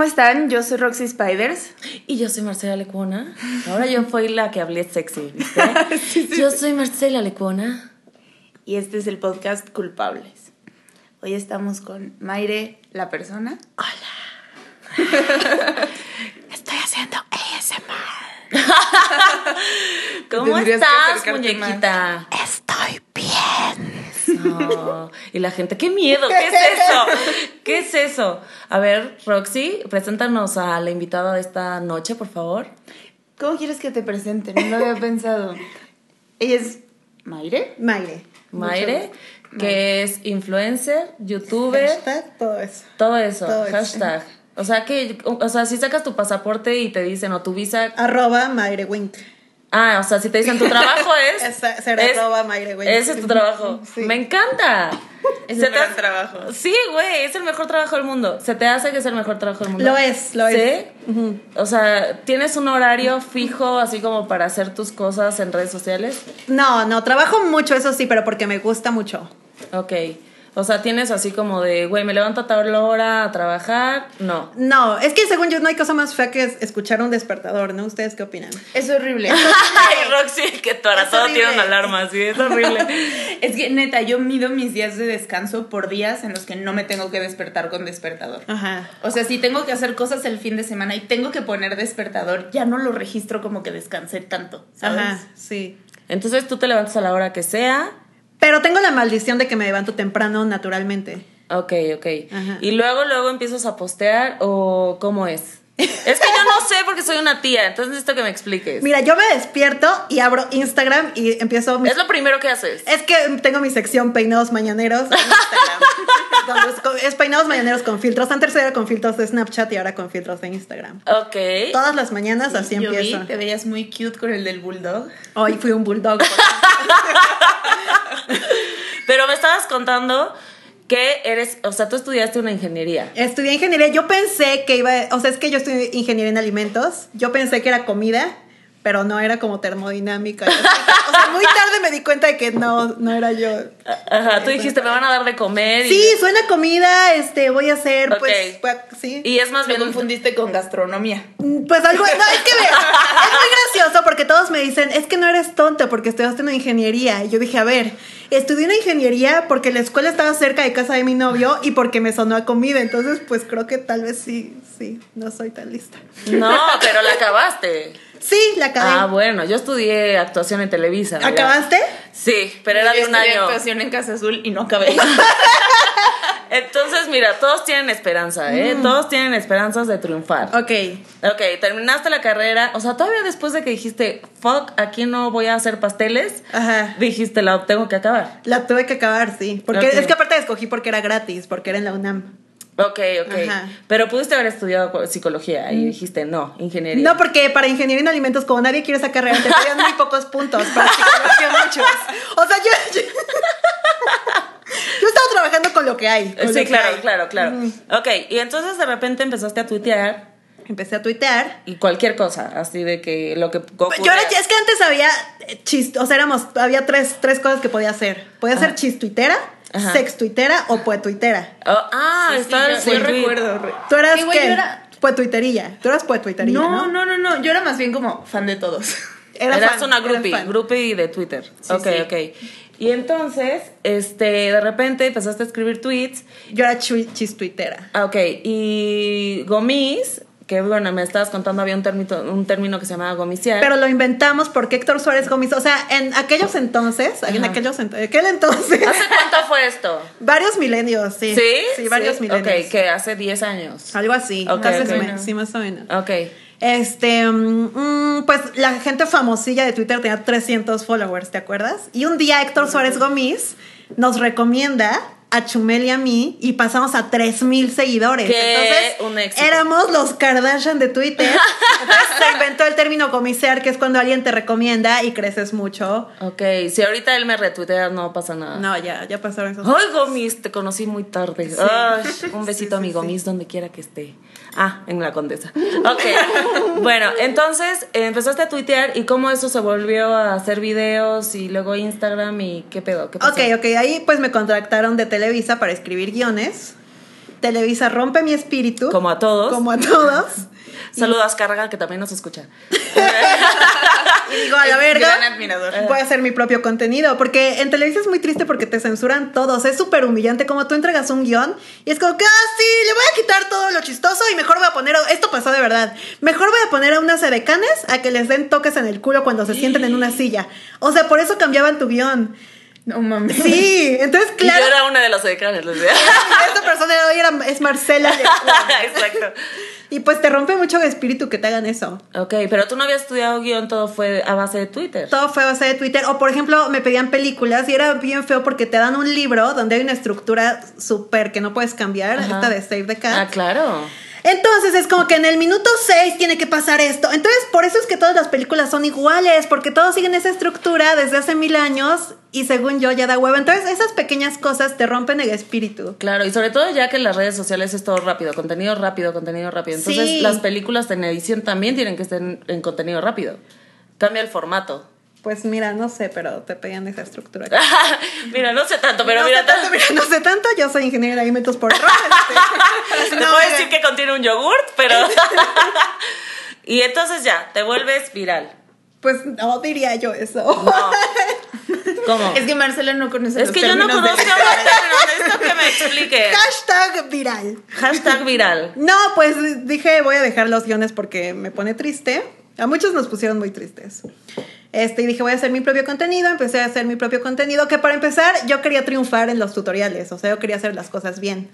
¿cómo están? Yo soy Roxy Spiders. Y yo soy Marcela Lecuona. Ahora yo fui la que hablé sexy, ¿viste? Yo soy Marcela Lecuona. Y este es el podcast Culpables. Hoy estamos con Maire, la persona. Hola. Estoy haciendo ASMR. ¿Cómo estás, muñequita? Estoy bien. Y la gente, qué miedo, ¿qué es eso? ¿Qué es eso? A ver, Roxy, preséntanos a la invitada de esta noche, por favor. ¿Cómo quieres que te presente? No lo había pensado. Ella es Maire. Maire. Maire, que es influencer, youtuber, Hashtag, todo eso. todo eso, Todo eso. hashtag. O sea que, o sea, si sacas tu pasaporte y te dicen, o tu visa, Arroba Maire Wink. Ah, o sea, si te dicen tu trabajo es, Esa- ser es- arroba Maire Wink. ese es tu trabajo. Sí. Me encanta. Es Se hace- trabajo. Sí, güey, es el mejor trabajo del mundo. ¿Se te hace que es el mejor trabajo del mundo? Lo es, lo es. ¿Sí? O sea, ¿tienes un horario fijo así como para hacer tus cosas en redes sociales? No, no, trabajo mucho, eso sí, pero porque me gusta mucho. Ok. O sea, tienes así como de, güey, me levanto a tal hora a trabajar. No. No, es que según yo no hay cosa más fea que es- escuchar un despertador, ¿no? ¿Ustedes qué opinan? Es horrible. Ay, Roxy, que para todo tiene una alarma, sí, es horrible. es que neta, yo mido mis días de descanso por días en los que no me tengo que despertar con despertador. Ajá. O sea, si tengo que hacer cosas el fin de semana y tengo que poner despertador, ya no lo registro como que descansé tanto, ¿sabes? Ajá, sí. Entonces tú te levantas a la hora que sea. Pero tengo la maldición de que me levanto temprano naturalmente. Ok, ok. Ajá. Y luego, luego empiezas a postear o cómo es. Es que yo no sé porque soy una tía, entonces necesito que me expliques. Mira, yo me despierto y abro Instagram y empiezo mi- Es lo primero que haces. Es que tengo mi sección peinados mañaneros en Instagram. donde es, peinados mañaneros con filtros. Antes era con filtros de Snapchat y ahora con filtros de Instagram. Ok. Todas las mañanas así Yo vi, empiezo. te veías muy cute con el del bulldog. Hoy fui un bulldog. Pero me estabas contando que eres, o sea, tú estudiaste una ingeniería. Estudié ingeniería. Yo pensé que iba, o sea, es que yo estudié ingeniería en alimentos. Yo pensé que era comida, pero no era como termodinámica. O sea, muy tarde me di cuenta de que no, no era yo. Ajá, tú dijiste, me van a dar de comer. y- Sí, suena comida, este, voy a hacer, pues, Ok. pues, sí. Y es más Me bien confundiste con gastronomía. Mm, Pues algo, no, es que es muy gracioso porque todos me dicen, es que no eres tonta porque estudiaste una ingeniería. Y yo dije, a ver, estudié una ingeniería porque la escuela estaba cerca de casa de mi novio y porque me sonó a comida. Entonces, pues creo que tal vez sí, sí, no soy tan lista. No, pero la acabaste. Sí, la acabé. Ah, bueno, yo estudié actuación en Televisa. ¿Acabaste? Sí, pero era de Yo un estudié año. actuación en Casa Azul y no acabé. Entonces, mira, todos tienen esperanza, ¿eh? Todos tienen esperanzas de triunfar. Ok. Ok, terminaste la carrera. O sea, todavía después de que dijiste, fuck, aquí no voy a hacer pasteles, Ajá. dijiste, la tengo que acabar. La tuve que acabar, sí. Porque es que aparte escogí porque era gratis, porque era en la UNAM. Ok, ok. Ajá. Pero pudiste haber estudiado psicología y dijiste, no, ingeniería. No, porque para ingeniería en alimentos, como nadie quiere esa carrera, te pedían muy pocos puntos. Para psicología, muchos. O sea, yo. Yo, yo estaba trabajando con lo que hay. Sí, claro, hay. claro, claro. Ok, y entonces de repente empezaste a tuitear Empecé a tuitear. y cualquier cosa, así de que lo que Yo era- es que antes había chist, o sea, éramos, había tres, tres cosas que podía hacer. Podía ser chistuitera, Ajá. sextuitera o poetuitera. Oh, ah, Sí, sí, estaba yo, el yo recuerdo. re- ¿Tú eras Sí, güey, qué? yo era- Poetuiterilla. Tú eras poetuiterilla, No, ¿no? no, no, no. Yo era más bien como fan de todos. Era Eras fan, una era groupie, fan. groupie de Twitter. Sí, ok, sí. ok. Y entonces, este, de repente empezaste a escribir tweets. Yo era chistuitera. Ah, ok. Y Gomis, que bueno, me estabas contando, había un término, un término que se llamaba gomiciar. Pero lo inventamos porque Héctor Suárez Gómez, o sea, en aquellos entonces, en Ajá. aquellos ent- aquel entonces, ¿Hace cuánto fue esto? varios milenios, sí. ¿Sí? Sí, varios milenios. Ok, que hace 10 años. Algo así. Ok, más o ok. menos, Sí, más o menos. Ok. Este, mm, mm, pues la gente famosilla de Twitter tenía 300 followers, ¿te acuerdas? Y un día Héctor Suárez Gómez nos recomienda a Chumel y a mí y pasamos a 3000 seguidores. ¡Qué Entonces, un éxito! éramos los Kardashian de Twitter. Entonces se inventó el término comisear, que es cuando alguien te recomienda y creces mucho. Ok, si ahorita él me retuitea, no pasa nada. No, ya, ya pasaron esos. Ay, Gomis, te conocí muy tarde. Ay, un besito a mi Gomis donde quiera que esté. Ah, en la condesa. Ok. bueno, entonces eh, empezaste a tuitear y cómo eso se volvió a hacer videos y luego Instagram y qué pedo, qué pasó. Ok, ok, ahí pues me contrataron de Televisa para escribir guiones. Televisa rompe mi espíritu. Como a todos. Como a todos. Saludos, Carga, que también nos escucha. Y digo, a la verga. gran admirador. Voy a hacer mi propio contenido. Porque en Televisa es muy triste porque te censuran todos. Es súper humillante como tú entregas un guion y es como que, ah, sí, le voy a quitar todo lo chistoso y mejor voy a poner. a- Esto pasó de verdad. Mejor voy a poner a unas edecanes a que les den toques en el culo cuando se sienten en una silla. O sea, por eso cambiaban tu guion. No mames. Sí, entonces, Y claro. yo era una de las decanes, les decía. Esta persona de hoy era, es Marcela. de- Exacto. Y pues te rompe mucho el espíritu que te hagan eso. Ok, pero tú no habías estudiado guion, todo fue a base de Twitter. Todo fue a base de Twitter. O por ejemplo, me pedían películas y era bien feo porque te dan un libro donde hay una estructura súper que no puedes cambiar, Ajá. esta de Save the Cat. Ah, claro. Entonces es como que en el minuto 6 tiene que pasar esto. Entonces por eso es que todas las películas son iguales, porque todos siguen esa estructura desde hace mil años y según yo ya da huevo. Entonces esas pequeñas cosas te rompen el espíritu. Claro, y sobre todo ya que en las redes sociales es todo rápido, contenido rápido, contenido rápido. Entonces Sí. las películas en edición también tienen que estar en, en contenido rápido. Cambia el formato. Pues mira, no sé, pero te pedían esa estructura. mira, no sé tanto, pero no mira, sé tanto, mira, no sé tanto, yo soy ingeniera de alimentos por error. este. te No, puedo decir que contiene un yogurt, pero... y entonces ya, te vuelves viral. Pues no diría yo eso. No. ¿Cómo? Es que Marcela no conoce Es los que yo no conozco de- necesito que me explique. Hashtag viral. Hashtag viral. No, pues dije, voy a dejar los guiones porque me pone triste. A muchos nos pusieron muy tristes. Este, y dije, voy a hacer mi propio contenido. Empecé a hacer mi propio contenido. Que para empezar, yo quería triunfar en los tutoriales. O sea, yo quería hacer las cosas bien.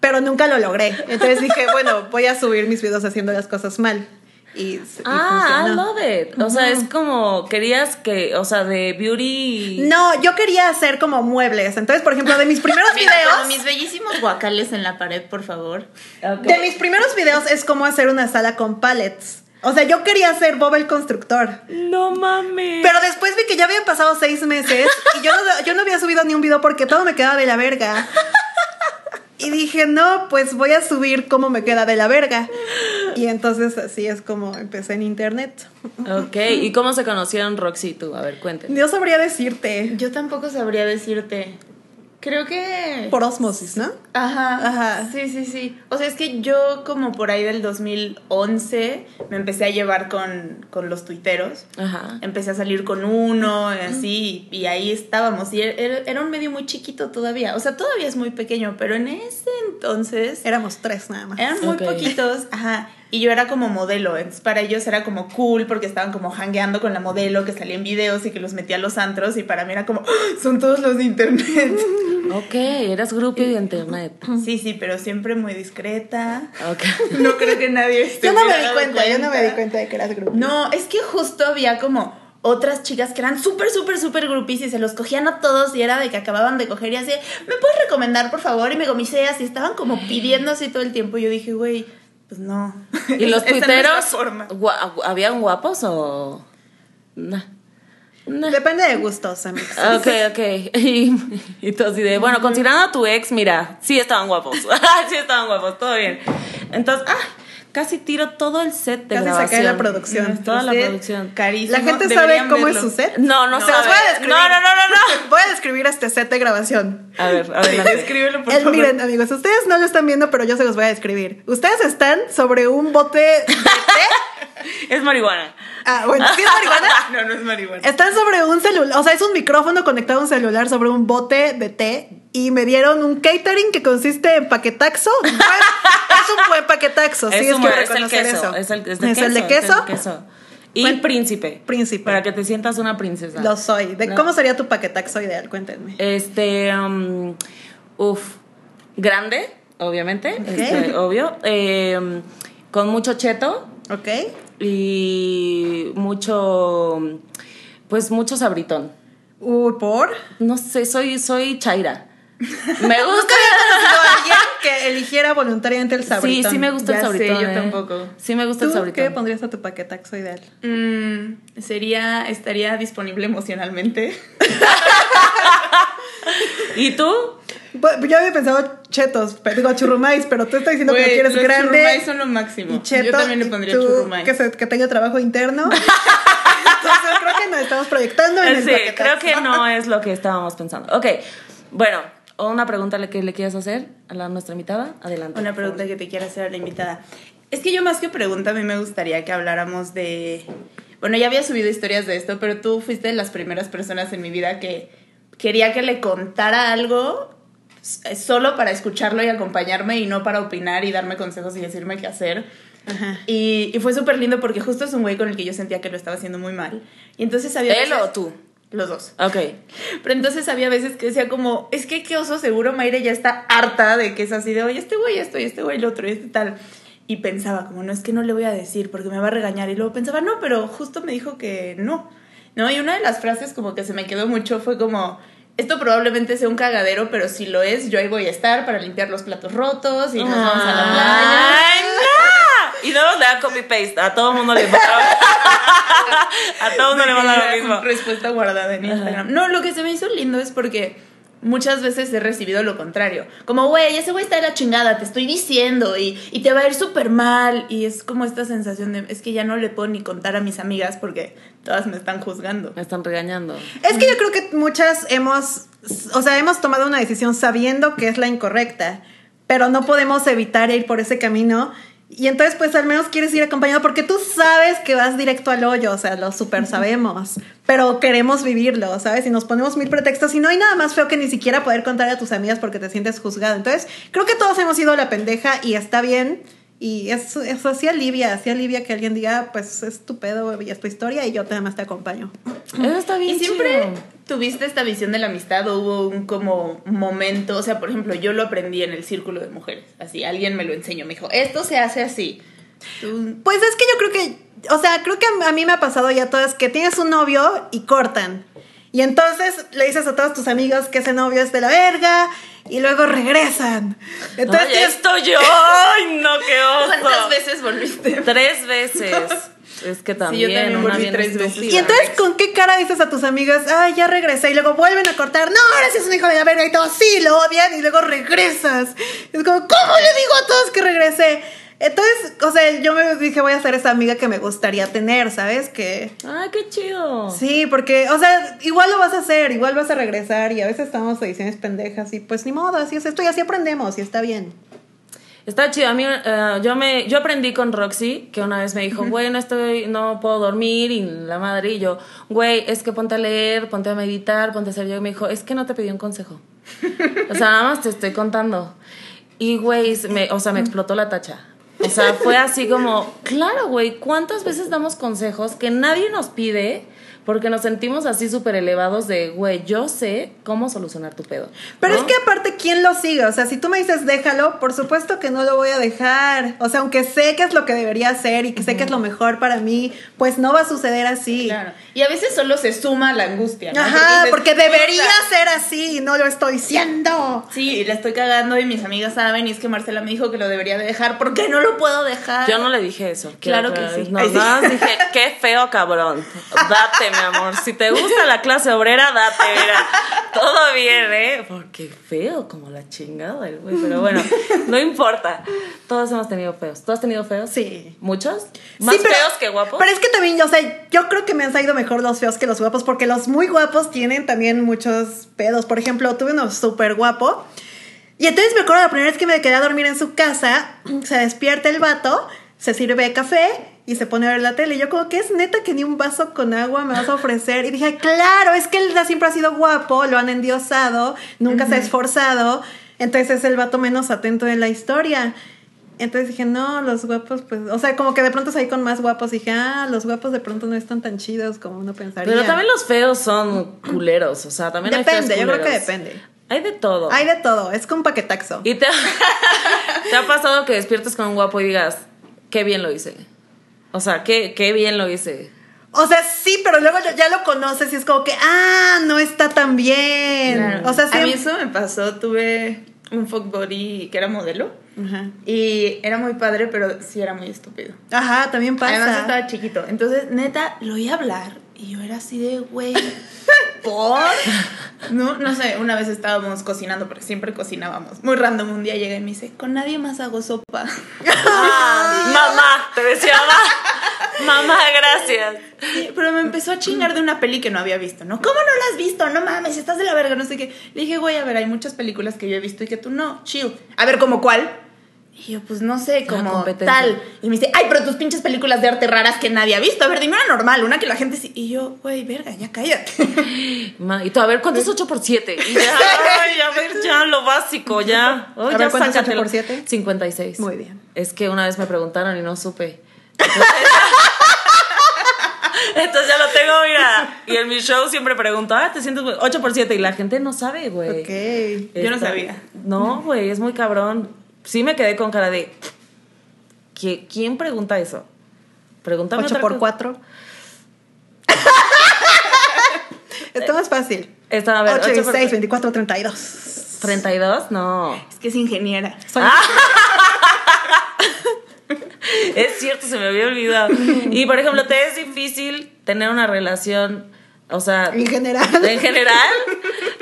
Pero nunca lo logré. Entonces dije, bueno, voy a subir mis videos haciendo las cosas mal. Y, y Ah, I funcionó. love it. O sea, es como querías que, o sea, de beauty. No, yo quería hacer como muebles. Entonces, por ejemplo, de mis primeros Mira, videos. mis bellísimos guacales en la pared, por favor. Ok. De mis primeros videos es cómo hacer una sala con pallets. O sea, yo quería hacer Bob el constructor. No mames. Pero después vi que ya habían pasado seis meses y yo no, yo no había subido ni un video porque todo me quedaba de la verga. Y dije, no, pues voy a subir cómo me queda de la verga. Y entonces así es como empecé en internet. Ok, ¿y cómo se conocieron Roxy y tú? A ver, cuéntenme. Yo sabría decirte. Yo tampoco sabría decirte. Creo que. Por osmosis, ¿no? Ajá, Ajá. Sí, sí, sí. O sea, es que yo como por ahí del 2011 me empecé a llevar con, con los tuiteros. Ajá. Empecé a salir con uno y así, y ahí estábamos. Y era, era un medio muy chiquito todavía. O sea, todavía es muy pequeño, pero en ese entonces Éramos tres nada más. eran muy poquitos. Ajá. Y yo era como modelo. Entonces, para ellos era como cool porque estaban como hangueando con la modelo que salía en videos y que los metía a los antros. Y para mí era como, "Ah, son todos los de internet. Ok, eras grupo de internet. Sí, sí, pero siempre muy discreta. Ok. No creo que nadie esté Yo no me di cuenta, yo no me di cuenta de que eras grupo. No, es que justo había como otras chicas que eran súper, súper, súper groupies y se los cogían a todos y era de que acababan de coger y así, ¿me puedes recomendar, por favor? Y me gomiseas y estaban como pidiendo así todo el tiempo. Y yo dije, güey, pues no. ¿Y los no tuiteros? gua- ¿Habían guapos o.? Nah. Nah. Depende de gustos, amigos. Ok, ok. Y, y tú así de, bueno, considerando a tu ex, mira, sí estaban guapos. sí estaban guapos, todo bien. Entonces, ah, casi tiro todo el set de Casi se grabación. cae la producción. Toda la producción. Carísimo. ¿La gente Deberían sabe cómo es su set? No, no, No. sabe. Se los voy a describir. No, no, no, no, no. Voy a describir este set de grabación. A ver, adelante. Escríbelo, por El- favor. miren, amigos, ustedes no lo están viendo, pero yo se los voy a describir. Ustedes están sobre un bote de té. Es marihuana. Ah, bueno, ¿sí es marihuana? No, no es marihuana. Están sobre un celular, o sea, es un micrófono conectado a un celular sobre un bote de té y me dieron un catering que consiste en paquetaxo. Es un buen paquetaxo, sí, es, que es el queso. eso. Es el, es de ¿Es queso. el de es queso. el queso. Y Bueno, príncipe. príncipe. Para que te sientas una princesa. Lo soy. ¿De No. cómo sería tu paquetaxo ideal? Cuéntenme. Este, um, uf, grande, obviamente, este, obvio, eh, con mucho cheto ¿Ok? y mucho, pues mucho sabritón. Uy, ¿por? No sé, soy, soy chaira. Me gusta. Alguien que eligiera voluntariamente el Sí, sabritón. sí me gusta el Ya sé, sabritón. yo eh. tampoco. Sí me gusta el ¿Tú qué sabritón. pondrías a tu paquetaxo ideal? Mm, sería, estaría disponible emocionalmente. ¿Y tú? Bu- Yo había pensado chetos, digo churrumais, pero tú estás diciendo que lo quieres los grande. churrumais son lo máximo. Y cheto. Yo también le pondría tú, churrumais. Que, se- que tenga trabajo interno. Entonces creo que nos estamos proyectando en el Sí, paquetaxo. creo que no es lo que estábamos pensando. Ok, bueno, o una pregunta que le quieras hacer a la, nuestra invitada, adelante. Una pregunta que te quiera hacer a la invitada. Es que yo más que pregunta, a mí me gustaría que habláramos de... Bueno, ya había subido historias de esto, pero tú fuiste de las primeras personas en mi vida que quería que le contara algo s- solo para escucharlo y acompañarme y no para opinar y darme consejos y decirme qué hacer. Ajá. Y, y fue súper lindo porque justo es un güey con el que yo sentía que lo estaba haciendo muy mal. Y entonces había... ¿Él veces- o tú? Los dos. Ok. Pero entonces había veces que decía como, es que qué oso, seguro Mayre ya está harta de que es así de, oye, este güey esto y este güey el otro y este tal. Y pensaba como, no, es que no le voy a decir porque me va a regañar. Y luego pensaba, no, pero justo me dijo que no. ¿No? Y una de las frases como que se me quedó mucho fue como, esto probablemente sea un cagadero, pero si lo es, yo ahí voy a estar para limpiar los platos rotos y nos vamos a la playa. ¡Ay, no! Y no le da copy paste, a todo mundo le manda. a todo mundo le manda lo mismo. Respuesta guardada en Instagram. No, lo que se me hizo lindo es porque muchas veces he recibido lo contrario. Como, güey, ese güey está de la chingada, te estoy diciendo, y, y te va a ir súper mal. Y es como esta sensación de, es que ya no le puedo ni contar a mis amigas porque todas me están juzgando. Me están regañando. Es que yo creo que muchas hemos, o sea, hemos tomado una decisión sabiendo que es la incorrecta, pero no podemos evitar ir por ese camino. Y entonces, pues al menos quieres ir acompañado porque tú sabes que vas directo al hoyo, o sea, lo super sabemos, pero queremos vivirlo, ¿sabes? Y nos ponemos mil pretextos y no hay nada más feo que ni siquiera poder contar a tus amigas porque te sientes juzgado. Entonces, creo que todos hemos ido a la pendeja y está bien. Y eso, eso así alivia, así alivia que alguien diga, pues es tu pedo y es tu historia y yo nada más te acompaño. Eso está bien Y siempre chido. tuviste esta visión de la amistad o hubo un como momento, o sea, por ejemplo, yo lo aprendí en el círculo de mujeres, así, alguien me lo enseñó, me dijo, esto se hace así. Tú- Pues es que yo creo que, o sea, creo que a, a mí me ha pasado ya todo, es que tienes un novio y cortan. Y entonces le dices a todos tus amigos que ese novio es de la verga y luego regresan. Entonces Ay, tienes- esto yo. Ay, no, qué oso. ¿Cuántas veces volviste? Tres veces. Es que también. también una volví bien tres veces. y entonces, ¿con qué cara dices a tus amigos, ay, ya regresé? Y luego vuelven a cortar, no, ahora sí es un hijo de la verga y todos sí lo odian y luego regresas. Es como, ¿cómo le digo a todos que regresé? Entonces, o sea, yo me dije, voy a ser esa amiga que me gustaría tener, ¿sabes? Que, Ay, qué chido. Sí, porque, o sea, igual lo vas a hacer, igual vas a regresar y a veces estamos ediciones pendejas y pues ni modo, así es esto y así aprendemos y está bien. Está chido. A mí, eh, yo, me, yo aprendí con Roxy, que una vez me dijo, güey, no estoy, no puedo dormir, y la madre, y yo, güey, es que ponte a leer, ponte a meditar, ponte a hacer yo. Y me dijo, es que no te pedí un consejo. o sea, nada más te estoy contando. Y, güey, o sea, me explotó la tacha. O sea, fue así como, claro, güey, ¿cuántas veces damos consejos que nadie nos pide? Porque nos sentimos así súper elevados de, güey, yo sé cómo solucionar tu pedo. Pero ¿no? es que aparte, ¿quién lo sigue? O sea, si tú me dices déjalo, por supuesto que no lo voy a dejar. O sea, aunque sé que es lo que debería hacer y que sé que es lo mejor para mí, pues no va a suceder así. Claro. Y a veces solo se suma la angustia. ¿no? Ajá, dices, porque debería "Puta, ser así y no lo estoy siendo. Sí, y la estoy cagando y mis amigas saben y es que Marcela me dijo que lo debería de dejar. ¿Por qué no lo puedo dejar? Yo no le dije eso. Claro que sí. No, Ay, sí. nada más dije, qué feo cabrón. Date, mi amor. Si te gusta la clase obrera, date, mira. Todo bien, ¿eh? Porque feo como la chingada el güey. Pero bueno, no importa. Todos hemos tenido feos. ¿Tú has tenido feos? Sí. ¿Muchos? ¿Más Sí, pero- feos que guapos? Pero es que también, o sea, yo creo que me han salido mejor los feos que los guapos, porque los muy guapos tienen también muchos pedos. Por ejemplo, tuve uno súper guapo. Y entonces me acuerdo la primera vez que me quedé a dormir en su casa, se despierta el vato, se sirve café y se pone a ver la tele. Y yo como que es neta que ni un vaso con agua me vas a ofrecer. Y dije, claro, es que él siempre ha sido guapo, lo han endiosado, nunca se ha esforzado. Entonces es el vato menos atento de la historia. Entonces dije, no, los guapos, pues, o sea, como que de pronto salí con más guapos. Dije, ah, los guapos de pronto no están tan chidos como uno pensaría. Pero también los feos son culeros. O sea, también hay Depende, feos yo creo que culeros. depende. Hay de todo. Hay de todo, es como un paquetaxo. ¿Y te, te ha pasado que despiertes con un guapo y digas, qué bien lo hice? O sea, qué, qué bien lo hice. O sea, sí, pero luego ya- ya lo conoces y es como que, ah, no está tan bien. Claro. O sea, a mí sí. eso me pasó. Tuve un fuck body que era modelo Ajá. y era muy padre, pero sí era muy estúpido. Ajá, también pasa. Además estaba chiquito. Entonces, neta, lo oí hablar y yo era así de, güey, ¿por? No, no sé, una vez estábamos cocinando, porque siempre cocinábamos. Muy random, un día llega y me dice, con nadie más hago sopa. Ah, mamá, te decía mamá. Mamá, gracias. Sí, Pero me empezó a chingar de una peli que no había visto, ¿no? ¿Cómo no la has visto? No mames, estás de la verga, no sé qué. Le dije, güey, a ver, hay muchas películas que yo he visto y que tú no. Chill. A ver, ¿como cuál? Y yo, pues no sé, La como tal. Y me dice, ay, pero tus pinches películas de arte raras que nadie ha visto. A ver, dime una normal, una que la gente sí. Y yo, güey, verga, ya cállate. Ma, Y tú, a ver, ¿cuánto es 8 por 7? Y ya, ay, a ver, ya, lo básico, ya. A ya ver, ¿cuánto es sácatelo. 8 por 7? 56. Muy bien. Es que una vez me preguntaron y no supe. Entonces ya lo tengo, mira. Y en mi show siempre pregunto, ah, te sientes 8 por 7 y la gente no sabe, güey. Ok. Yo no sabía. No, güey, es muy cabrón. Sí me quedé con cara de. ¿qui- ¿Quién pregunta eso? Pregúntame 8 otra por cosa. 4. Esto más fácil. Esta, a ver, 8 8 y por 6, 24, 32. 32, no. Es que es ingeniera. Soy Es cierto, se me había olvidado. Y por ejemplo, ¿te es difícil tener una relación, o sea, en general. en general,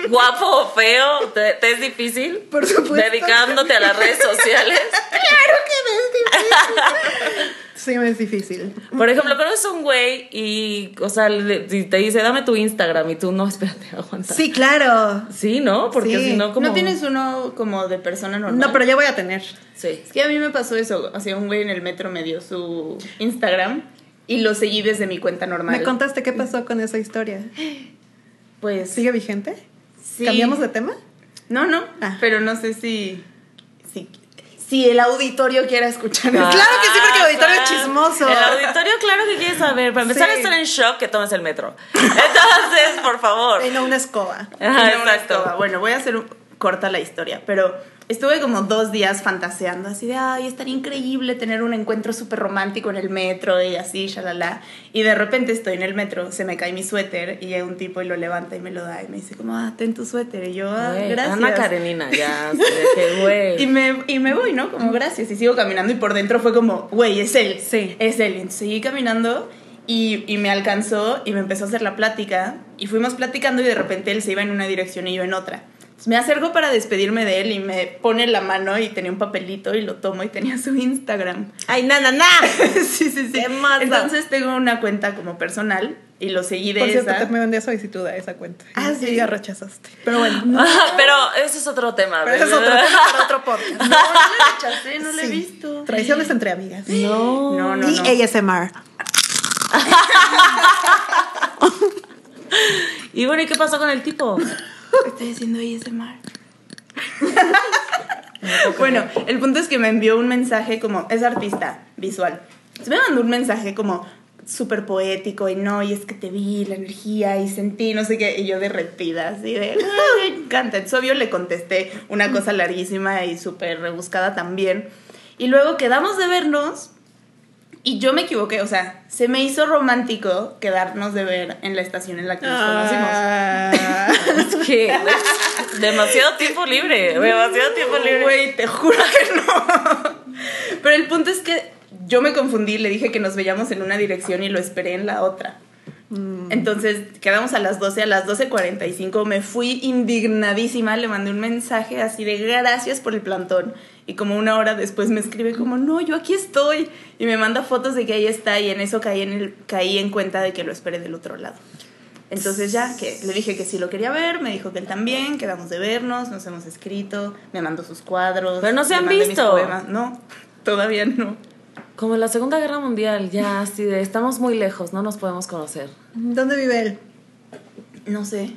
guapo o feo? ¿Te, te es difícil? Por supuesto. Dedicándote a las redes sociales. Claro que me es difícil. Sí, me es difícil. Por ejemplo, conoces a un güey y, o sea, le- si te dice, dame tu Instagram y tú, no, espérate, aguanta. Sí, claro. Sí, ¿no? Porque Sí. si no, como. ¿No tienes uno como de persona normal? No, pero ya voy a tener. Sí. Es que a mí me pasó eso. O sea, un güey en el metro me dio su Instagram y lo seguí desde mi cuenta normal. ¿Me contaste qué pasó con esa historia? Pues ¿Sigue vigente? Sí. ¿Cambiamos de tema? No, no. Ah. Pero no sé si, si. si el auditorio quiera escuchar Ah, eso. Claro que sí, porque el auditorio es chismoso. El auditorio, claro que quiere saber. Para empezar Sí. a estar en shock, que tomes el metro. Entonces, por favor. No una escoba. Ajá, una exacto. escoba. Bueno, voy a hacer un- corta la historia, pero estuve como dos días fantaseando así de, ay, estaría increíble tener un encuentro súper romántico en el metro y así, shalala. Y de repente estoy en el metro, se me cae mi suéter y llega un tipo y lo levanta y me lo da y me dice como, ah, ten tu suéter. Y yo, ah, Güey, gracias. Ana Karenina, ya. güey. Y me, y me voy, ¿no? Como gracias. Y sigo caminando y por dentro fue como, güey, es él. Sí. Es él. Entonces seguí caminando y, y me alcanzó y me empezó a hacer la plática. Y fuimos platicando y de repente él se iba en una dirección y yo en otra. Entonces me acerco para despedirme de él y me pone la mano y tenía un papelito y lo tomo y tenía su Instagram. Ay, na, na, na. sí, sí, sí. Entonces tengo una cuenta como personal y lo seguí de Por cierto, esa. te me vendí solicitud a esa cuenta. Ah, Y sí. ya rechazaste. Pero bueno. Pero ese es otro tema. Pero ese es otro tema para otro podcast. No, no la rechacé, no la he Sí. visto. Traiciones entre amigas. No. No, no, y no. ASMR. Y bueno, ¿y qué pasó con el tipo? Estoy haciendo ASMR. bueno, el punto es que me envió un mensaje como, es artista visual. Entonces me mandó un mensaje como súper poético y no, y es que te vi, la energía y sentí, no sé qué, y yo derretida, así de, "Ah, me encanta. Entonces obvio le contesté una cosa larguísima y súper rebuscada también. Y luego quedamos de vernos y yo me equivoqué, o sea, se me hizo romántico quedarnos de ver en la estación en la que nos conocimos. Ah. Es que demasiado tiempo libre. Demasiado tiempo libre. Güey, te juro que no. Pero el punto es que yo me confundí, le dije que nos veíamos en una dirección y lo esperé en la otra. Entonces quedamos a las 12, a las 12.45 me fui indignadísima, le mandé un mensaje así de gracias por el plantón. Y como una hora después me escribe como, no, yo aquí estoy. Y me manda fotos de que ahí está y en eso caí en, el, caí en cuenta de que lo esperé del otro lado. Entonces ya, que le dije que sí lo quería ver, me dijo que él también, quedamos de vernos, nos hemos escrito, me mandó sus cuadros. Pero no se han visto. No, todavía no. Como en la Segunda Guerra Mundial, ya así de estamos muy lejos, no nos podemos conocer. ¿Dónde vive él? No sé.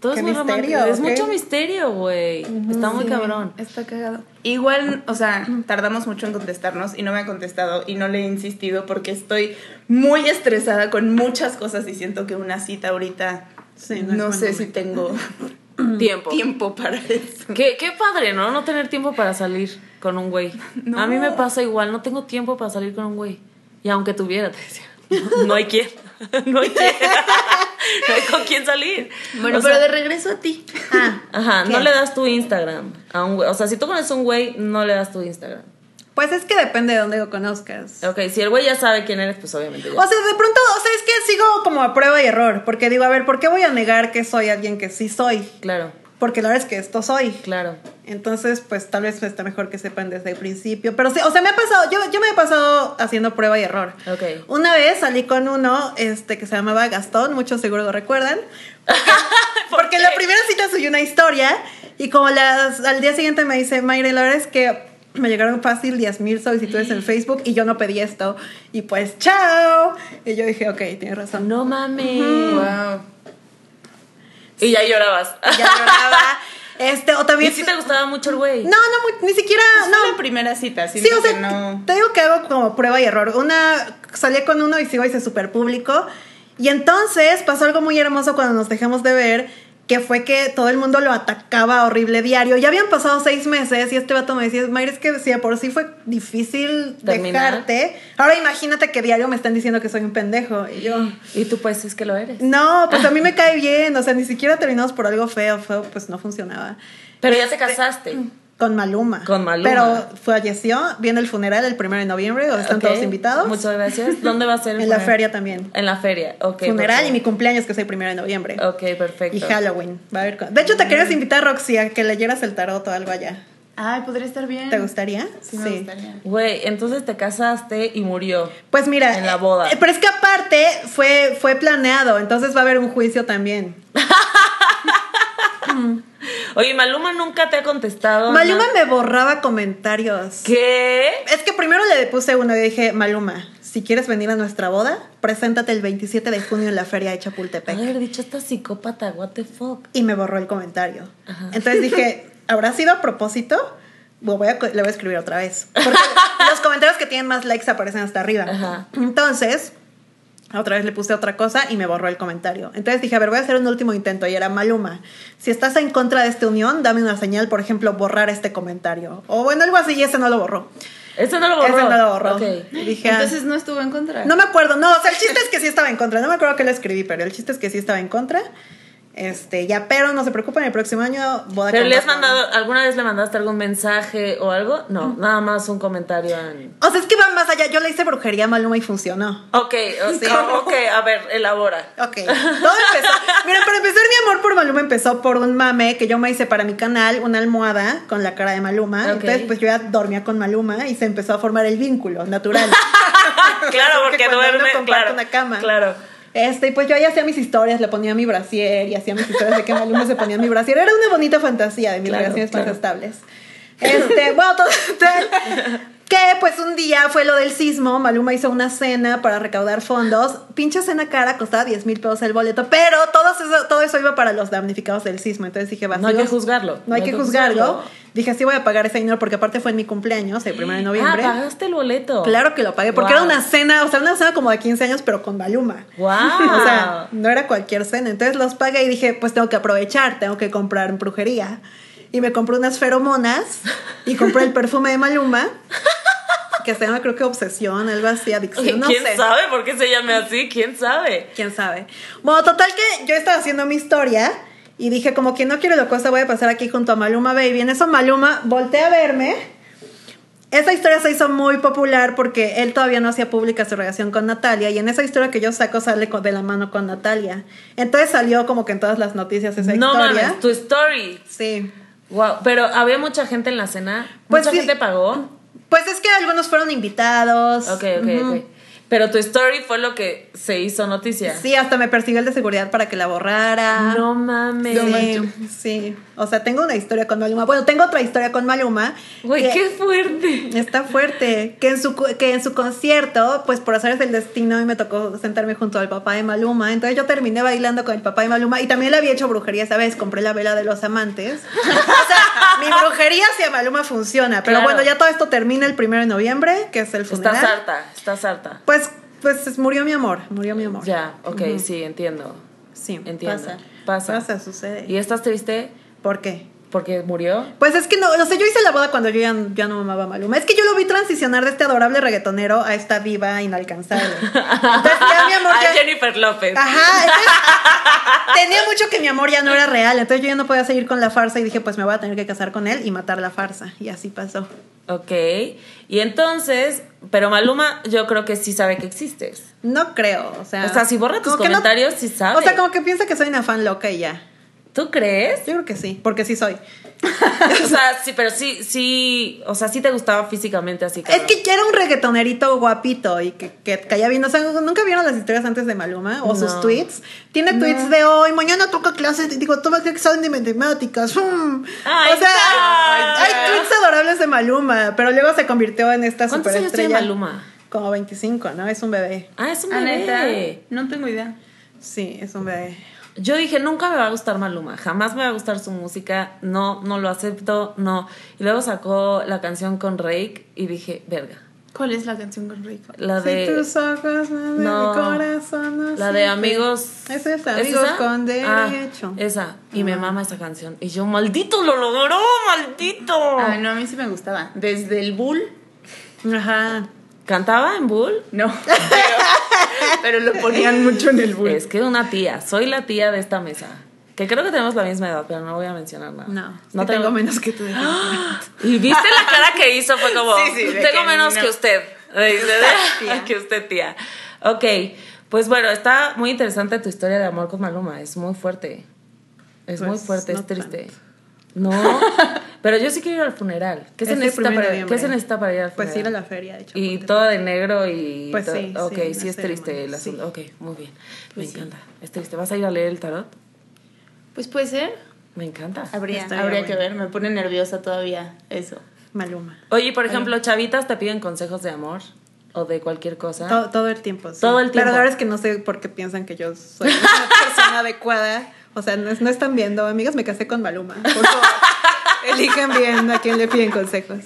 Todo es muy misterio. Es mucho misterio, güey. Está muy Sí, cabrón. Está cagado. Igual, o sea, tardamos mucho en contestarnos y no me ha contestado y no le he insistido porque estoy muy estresada con muchas cosas y siento que una cita ahorita Sí, no sé si tengo Tiempo. tiempo para eso. Qué, qué padre, ¿no? No tener tiempo para salir con un güey. No. A mí me pasa igual, no tengo tiempo para salir con un güey. Y aunque tuviera, te decía, no, no hay quien. No hay quien. No hay con quién salir. Bueno, O pero sea, de regreso a ti. Ah, Ajá, no ¿qué? le das tu Instagram a un güey. O sea, si tú conoces un güey, no le das tu Instagram. Pues es que depende de dónde lo conozcas. Ok, si el güey ya sabe quién eres, pues obviamente ya. O sea, de pronto, o sea, es que sigo como a prueba y error. Porque digo, a ver, ¿por qué voy a negar que soy alguien que sí soy? claro. porque la verdad es que esto soy. Claro. Entonces, pues tal vez está mejor que sepan desde el principio. Pero sí, o sea, me ha pasado, yo, yo me he pasado haciendo prueba y error. Ok. Una vez salí con uno este, que se llamaba Gastón, muchos seguro lo recuerdan. ¿Por Porque la primera cita subí una historia y como las, al día siguiente me dice, Mayre, la verdad es que me llegaron fácil 10 mil solicitudes en Facebook y yo no pedí esto. Y pues, chao. Y yo dije, ok, tienes razón. No mames. Wow. Y ya llorabas. Ya lloraba. Este, o ¿Y también... si te gustaba mucho el güey? No, no, muy- ni siquiera... Fue no, la primera cita, Sí, o sea, no. te digo que hago como prueba y error. Una, salí con uno y sigo hice súper público. Y entonces pasó algo muy hermoso cuando nos dejamos de ver, que fue que todo el mundo lo atacaba horrible diario. Ya habían pasado seis meses y este vato me decía, Mayra, es que si de por sí fue difícil Terminar. dejarte, ahora imagínate que diario me están diciendo que soy un pendejo. Y yo... Y tú pues es que lo eres. No, pues a mí me cae bien, o sea, ni siquiera terminamos por algo feo, feo, pues no funcionaba. Pero ya te casaste. Con Maluma. Con Maluma. Pero falleció, viene el funeral el primero de noviembre, donde están todos invitados. Muchas gracias. ¿Dónde va a ser el En la feria también. En la feria, ok. funeral y mi cumpleaños, que es el primero de noviembre. Ok, perfecto. Y Halloween. Va a haber De hecho, te querías invitar, Roxy, a que leyeras el tarot o algo allá. Ay, podría estar bien. ¿Te gustaría? Sí, me gustaría. Güey, entonces te casaste y murió. Pues mira. En la boda. eh, Pero es que aparte fue, fue planeado, entonces va a haber un juicio también. Oye, Maluma nunca te ha contestado. Maluma me borraba comentarios. ¿Qué? Es que primero le puse uno y dije, Maluma, si quieres venir a nuestra boda, preséntate el 27 de junio en la feria de Chapultepec. Haber dicho esta psicópata, what the fuck. y me borró el comentario. Entonces dije, ¿habrá sido a propósito? Bueno, voy a, le voy a escribir otra vez. Porque los comentarios que tienen más likes aparecen hasta arriba. Ajá. Entonces, otra vez le puse otra cosa y me borró el comentario. Entonces dije, a ver, voy a hacer un último intento. Y era Maluma. Si estás en contra de esta unión, dame una señal, por ejemplo, borrar este comentario. O bueno, algo así, y ese no lo borró. Ese no lo borró. Ese no lo borró. Ok. Y dije, ah, Entonces no estuvo en contra. no me acuerdo, no, o sea, el chiste es que sí estaba en contra. No me acuerdo que lo escribí, pero el chiste es que sí estaba en contra. Este, ya, pero no se preocupen, el próximo año boda ¿Pero le has mandado, alguna vez le mandaste algún mensaje o algo? No, nada más un comentario en... O sea, es que va más allá. Yo le hice brujería a Maluma y funcionó. Ok, o sea, ok, a ver, elabora. Ok, todo empezó. Mira, para empezar, mi amor por Maluma empezó por un mame que yo me hice para mi canal, una almohada con la cara de Maluma. Ok. Entonces, pues yo ya dormía con Maluma y se empezó a formar el vínculo natural. claro, porque duerme, claro, una cama. claro. Este, y pues yo ahí hacía mis historias, le ponía mi brasier y hacía mis historias de que Maluma se ponía mi brasier. Era una bonita fantasía de mis Claro, relaciones claro. más estables. Este, bueno, total, que pues un día fue lo del sismo, Maluma hizo una cena para recaudar fondos, pinche cena cara, costaba 10 mil pesos el boleto, pero todo eso, todo eso iba para los damnificados del sismo, entonces dije, No hay que vacíos, juzgarlo. No hay que juzgarlo. Dije, sí voy a pagar ese dinero porque aparte fue en mi cumpleaños, el 1 de noviembre. Ah, pagaste el boleto. Claro que lo pagué, porque Wow. era una cena, o sea, una cena como de 15 años, pero con Maluma. Wow. O sea, no era cualquier cena. Entonces los pagué y dije, pues tengo que aprovechar, tengo que comprar en brujería. Y me compré unas feromonas y compré el perfume de Maluma, que se llama creo que Obsesión, algo así, adicción, no ¿Quién sé. sabe por qué se llame así? ¿Quién sabe? ¿Quién sabe? Bueno, total que yo estaba haciendo mi historia y dije, como que no quiero lo cosa, voy a pasar aquí junto a Maluma Baby. En eso Maluma voltea a verme. Esa historia se hizo muy popular porque él todavía no hacía pública su relación con Natalia y en esa historia que yo saco sale de la mano con Natalia. Entonces salió como que en todas las noticias esa no historia. mames, tu story. Sí. Wow, pero había mucha gente en la cena. Pues mucha sí. gente pagó. Pues es que algunos fueron invitados. Ok, ok, ok. Pero tu story fue lo que se hizo noticia. Sí, hasta me persiguió el de seguridad para que la borrara. No mames. Sí, sí. O sea, tengo una historia con Maluma. Bueno, tengo otra historia con Maluma. Güey, qué fuerte. Está fuerte. Que en, su, que en su concierto, pues por hacer el destino, y me tocó sentarme junto al papá de Maluma. Entonces yo terminé bailando con el papá de Maluma. Y también le había hecho brujería esa vez. Compré la vela de los amantes. o sea, mi brujería hacia Maluma funciona. Pero Claro. bueno, ya todo esto termina el primero de noviembre, que es el funeral. Estás harta, estás harta. Pues, pues murió mi amor. Murió mi amor. Ya, ok, sí, entiendo. Sí, Entiendo. Pasa. Pasa. Pasa, sucede. ¿Y estás triste ¿Por qué? Porque murió? Pues es que no, o sea, yo hice la boda cuando yo ya, ya no mamaba a Maluma. Es que yo lo vi transicionar de este adorable reggaetonero a esta viva inalcanzable. Entonces ya mi amor ya... Jennifer López. Ajá, entonces, tenía mucho que mi amor ya no era real, entonces yo ya no podía seguir con la farsa y dije, pues me voy a tener que casar con él y matar la farsa. Y así pasó. Ok. Y entonces, pero Maluma yo creo que sí sabe que existes. No creo, o sea... O sea, si borra tus que no- comentarios, sí sabe. O sea, como que piensa que soy una fan loca y ya. ¿Tú crees? Yo creo que sí, porque sí soy. o sea, sí, pero sí, sí, o sea, sí te gustaba físicamente así. Es cabrón. que ya era un reggaetonerito guapito y que, que caía bien. O sea, ¿nunca vieron las historias antes de Maluma o sus tweets? Tiene tweets de hoy, mañana toca clases, digo, toma examen de matemáticas. mm. Ay, o sea, hay tweets adorables de Maluma, pero luego se convirtió en esta ¿Cuántos años tiene superestrella. Maluma? Como 25, ¿no? Es un bebé. Ah, es un Ah, bebé. no tengo idea. Sí, es un bebé. Yo dije, nunca me va a gustar Maluma, jamás me va a gustar su música, no, no lo acepto, no. Y luego sacó la canción con Rake y dije, verga. ¿Cuál es la canción con Rick? La Si de. tus ojos no No. mi corazón no La de amigos. Es esa, ¿Es amigos esa? con Ah, derecho. esa. Y me mama esa canción. Y yo, maldito, lo logró, maldito. Ay, no, a mí sí me gustaba. Desde el Bull, Ajá. ¿Cantaba en Bull? no. Pero, pero lo ponían mucho en el Bull. Es que una tía, soy la tía de esta mesa. Que creo que tenemos la misma edad, pero no voy a mencionar nada. No, no tengo menos que tú. Y viste la cara que hizo, fue como, Sí, sí, tengo que menos no. que usted. Que usted, tía. Ok, pues bueno, está muy interesante tu historia de amor con Maluma, es muy fuerte. Es muy Pues, fuerte, no es triste. tanto. No, pero yo sí quiero ir al funeral. ¿Qué se, necesita para. ¿Qué se necesita para ir al funeral? Pues ir a la feria, de hecho. Y toda de negro y... Pues sí, Ok, sí, sí, es triste el sí. asunto. Ok, muy bien. Pues Me sí. encanta. Es triste. ¿Vas a ir a leer el tarot? Pues puede ser. Me encanta. Habría, Estaría habría que ver. Me pone nerviosa todavía eso. Maluma. Oye, por ejemplo, chavitas te piden consejos de amor o de cualquier cosa. Todo, todo el tiempo. sí. Todo el tiempo. Pero la verdad es que no sé por qué piensan que yo soy una persona adecuada. O sea, no, no están viendo. Amigas, me casé con Maluma. Por favor, elijan bien a quién le piden consejos.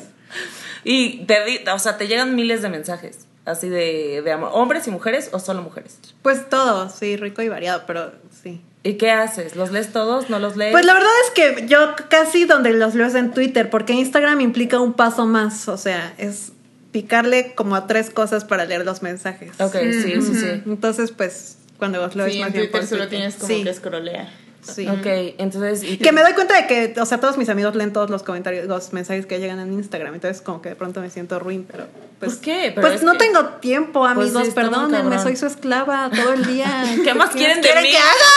Y te, di- o sea, te llegan miles de mensajes así de, de amor. ¿Hombres y mujeres o solo mujeres? Pues todo, sí, rico y variado, pero sí. ¿Y qué haces? ¿Los lees todos? ¿No los lees? Pues la verdad es que yo casi donde los leo es en Twitter, porque Instagram implica un paso más. O sea, es picarle como a tres cosas para leer los mensajes. Ok, sí, sí, sí. Entonces, pues, cuando los leo es Sí, más en bien Twitter por solo Twitter. tienes como Sí, que scrollear. Sí. Ok, entonces... ¿y Que me doy cuenta de que, o sea, todos mis amigos leen todos los comentarios, los mensajes que llegan en Instagram, entonces como que de pronto me siento ruin, pero pues, ¿Por qué? Pero pues es no que- tengo tiempo, Pues amigos, sí, muy perdónenme, soy su esclava todo el día. ¿Qué más quieren de mí? que haga?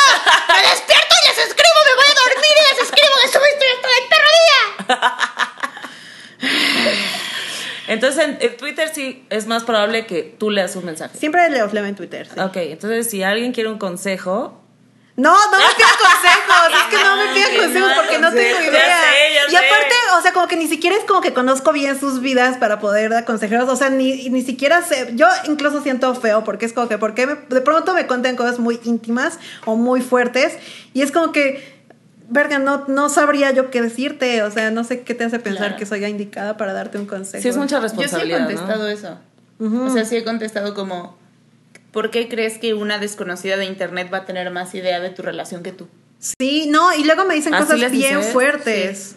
¡Me despierto y les escribo! ¡Me voy a dormir y les escribo! ¡Que subo historias todo el perro día! Entonces en, en Twitter sí es más probable que tú leas un mensaje. Siempre leo, leo en Twitter. sí. Ok, entonces si alguien quiere un consejo, No, no me pidan consejos, es que no me pidan Ay, consejos porque no tengo idea. ya y sé. aparte, o sea, como que ni siquiera es como que conozco bien sus vidas para poder aconsejarlos, o sea, ni, ni siquiera sé, yo incluso siento feo porque es como que, porque me- de pronto me cuentan cosas muy íntimas o muy fuertes y es como que, verga, no, no sabría yo qué decirte, o sea, no sé qué te hace pensar Claro. que soy la indicada para darte un consejo. sí es mucha Yo sí he responsabilidad, contestado ¿no? eso. O sea, sí he contestado como... ¿Por qué crees que una desconocida de internet va a tener más idea de tu relación que tú? Sí, no, y luego me dicen ¿Así cosas bien dices? fuertes.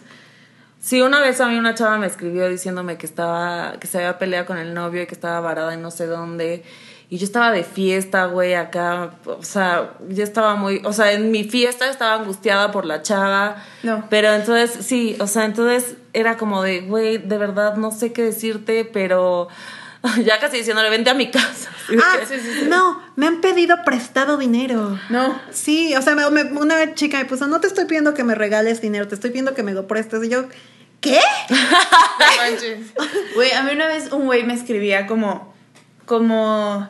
Sí, una vez a mí una chava me escribió diciéndome que estaba, que se había peleado con el novio y que estaba varada en no sé dónde. Y yo estaba de fiesta, güey, acá. O sea, yo estaba muy. O sea, en mi fiesta estaba angustiada por la chava. No. Pero entonces, sí, o sea, entonces era como de, güey, de verdad no sé qué decirte, pero. Ya casi diciéndole, vente a mi casa. Ah, no, me han pedido prestado dinero. No. Sí, o sea, me- me- una chica me puso, no te estoy pidiendo que me regales dinero, te estoy pidiendo que me lo prestes. Y yo, ¿qué? Güey, a mí una vez un güey me escribía como, como,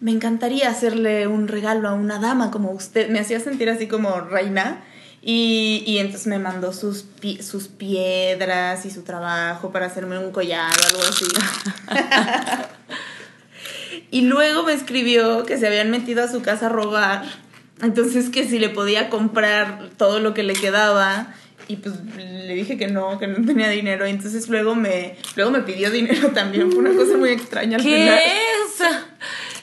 me encantaría hacerle un regalo a una dama como usted. Me hacía sentir así como reina. Y, y entonces me mandó sus, pi- sus piedras y su trabajo para hacerme un collar o algo así. y luego me escribió que se habían metido a su casa a robar. Entonces que si le podía comprar todo lo que le quedaba. Y pues le dije que no, que no tenía dinero. Y entonces luego me, luego me pidió dinero también. Fue una cosa muy extraña al final. ¿Qué? O sea,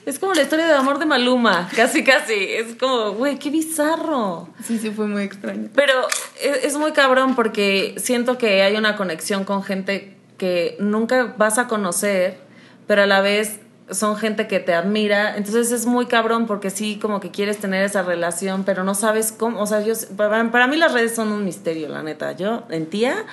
es como la historia de amor de Maluma. Casi, casi. Es como, güey, qué bizarro. Sí, sí, fue muy extraño. Pero es, es muy cabrón porque siento que hay una conexión con gente que nunca vas a conocer, pero a la vez son gente que te admira. Entonces es muy cabrón porque sí, como que quieres tener esa relación, pero no sabes cómo. O sea, yo, para, para mí las redes son un misterio, la neta. Yo, en tía,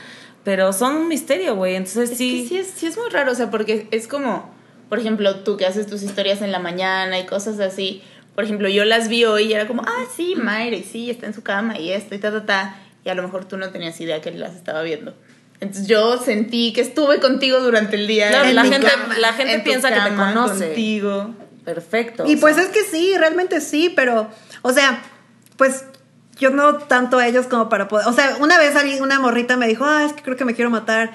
pero son un misterio, güey. Entonces Es sí. que sí es, sí es muy raro, o sea, porque es como, por ejemplo, tú que haces tus historias en la mañana y cosas así, por ejemplo, yo las vi hoy y era como, ah, sí, Mayre, sí, está en su cama y esto y ta, ta, ta. Y a lo mejor tú no tenías idea que las estaba viendo. Entonces yo sentí que estuve contigo durante el día. Claro, en la mi gente- cama, la gente piensa que te conoce. Contigo. Perfecto. Y pues sea, es que sí, realmente sí, pero, o sea, pues yo no tanto a ellos como para poder. O sea, una vez alguien, una morrita me dijo, ah, es que creo que me quiero matar.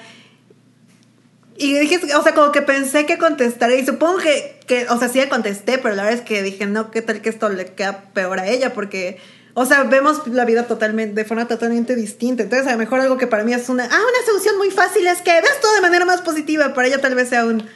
Y dije, o sea, como que pensé que contestaré. Y supongo que, que, o sea, sí le contesté, pero la verdad es que dije, no, ¿qué tal que esto le queda peor a ella? Porque, o sea, vemos la vida totalmente, de forma totalmente distinta. Entonces, a lo mejor algo que para mí es una, ah, una solución muy fácil es que veas todo de manera más positiva. Para ella tal vez sea un.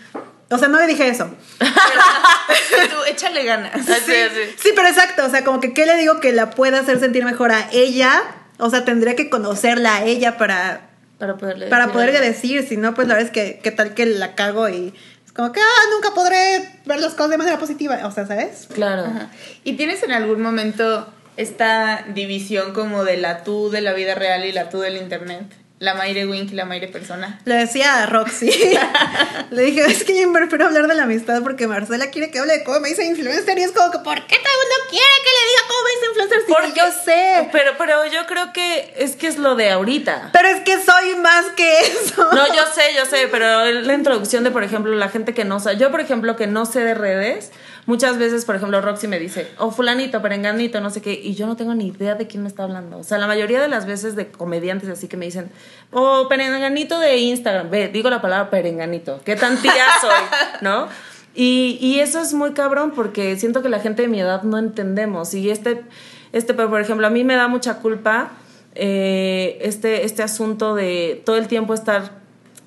O sea, no le dije eso. Tú, échale ganas. Así, así. Sí, pero exacto, o sea, como que qué le digo que la pueda hacer sentir mejor a ella, o sea, tendría que conocerla a ella para, Para poderle para decir poderle decir, si no, pues la verdad es que qué tal que la cago y es como que, ah, nunca podré ver las cosas de manera positiva, o sea, ¿sabes? Claro. Ajá. ¿Y tienes en algún momento esta división como de la tú de la vida real y la tú del internet? La Mayre Wink y la Mayre persona. Le decía a Roxy, le dije, es que yo prefiero hablar de la amistad porque Marcela quiere que hable de cómo me hice influencer y es como que, ¿por qué todo el mundo quiere que le diga cómo me hice influencer? Si Porque- yo sé. Pero, pero yo creo que es que es lo de ahorita. Pero es que soy más que eso. No, yo sé, yo sé, pero la introducción de, por ejemplo, la gente que no sabe. Yo, por ejemplo, que no sé de redes, muchas veces, por ejemplo, Roxy me dice, oh, fulanito, perenganito, no sé qué, y yo no tengo ni idea de quién me está hablando. O sea, la mayoría de las veces de comediantes así que me dicen, oh, perenganito de Instagram, ve, digo la palabra perenganito, qué tan tía soy, ¿no? Y, y eso es muy cabrón porque siento que la gente de mi edad no entendemos. Y este, este, pero por ejemplo, a mí me da mucha culpa eh, este, este asunto de todo el tiempo estar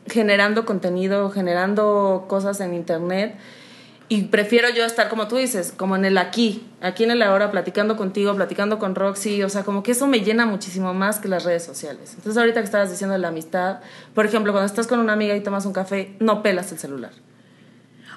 generando contenido, generando cosas en internet. Y prefiero yo estar, como tú dices, como en el aquí, aquí en el ahora, platicando contigo, platicando con Roxy. O sea, como que eso me llena muchísimo más que las redes sociales. Entonces, ahorita que estabas diciendo la amistad, por ejemplo, cuando estás con una amiga y tomas un café, no pelas el celular.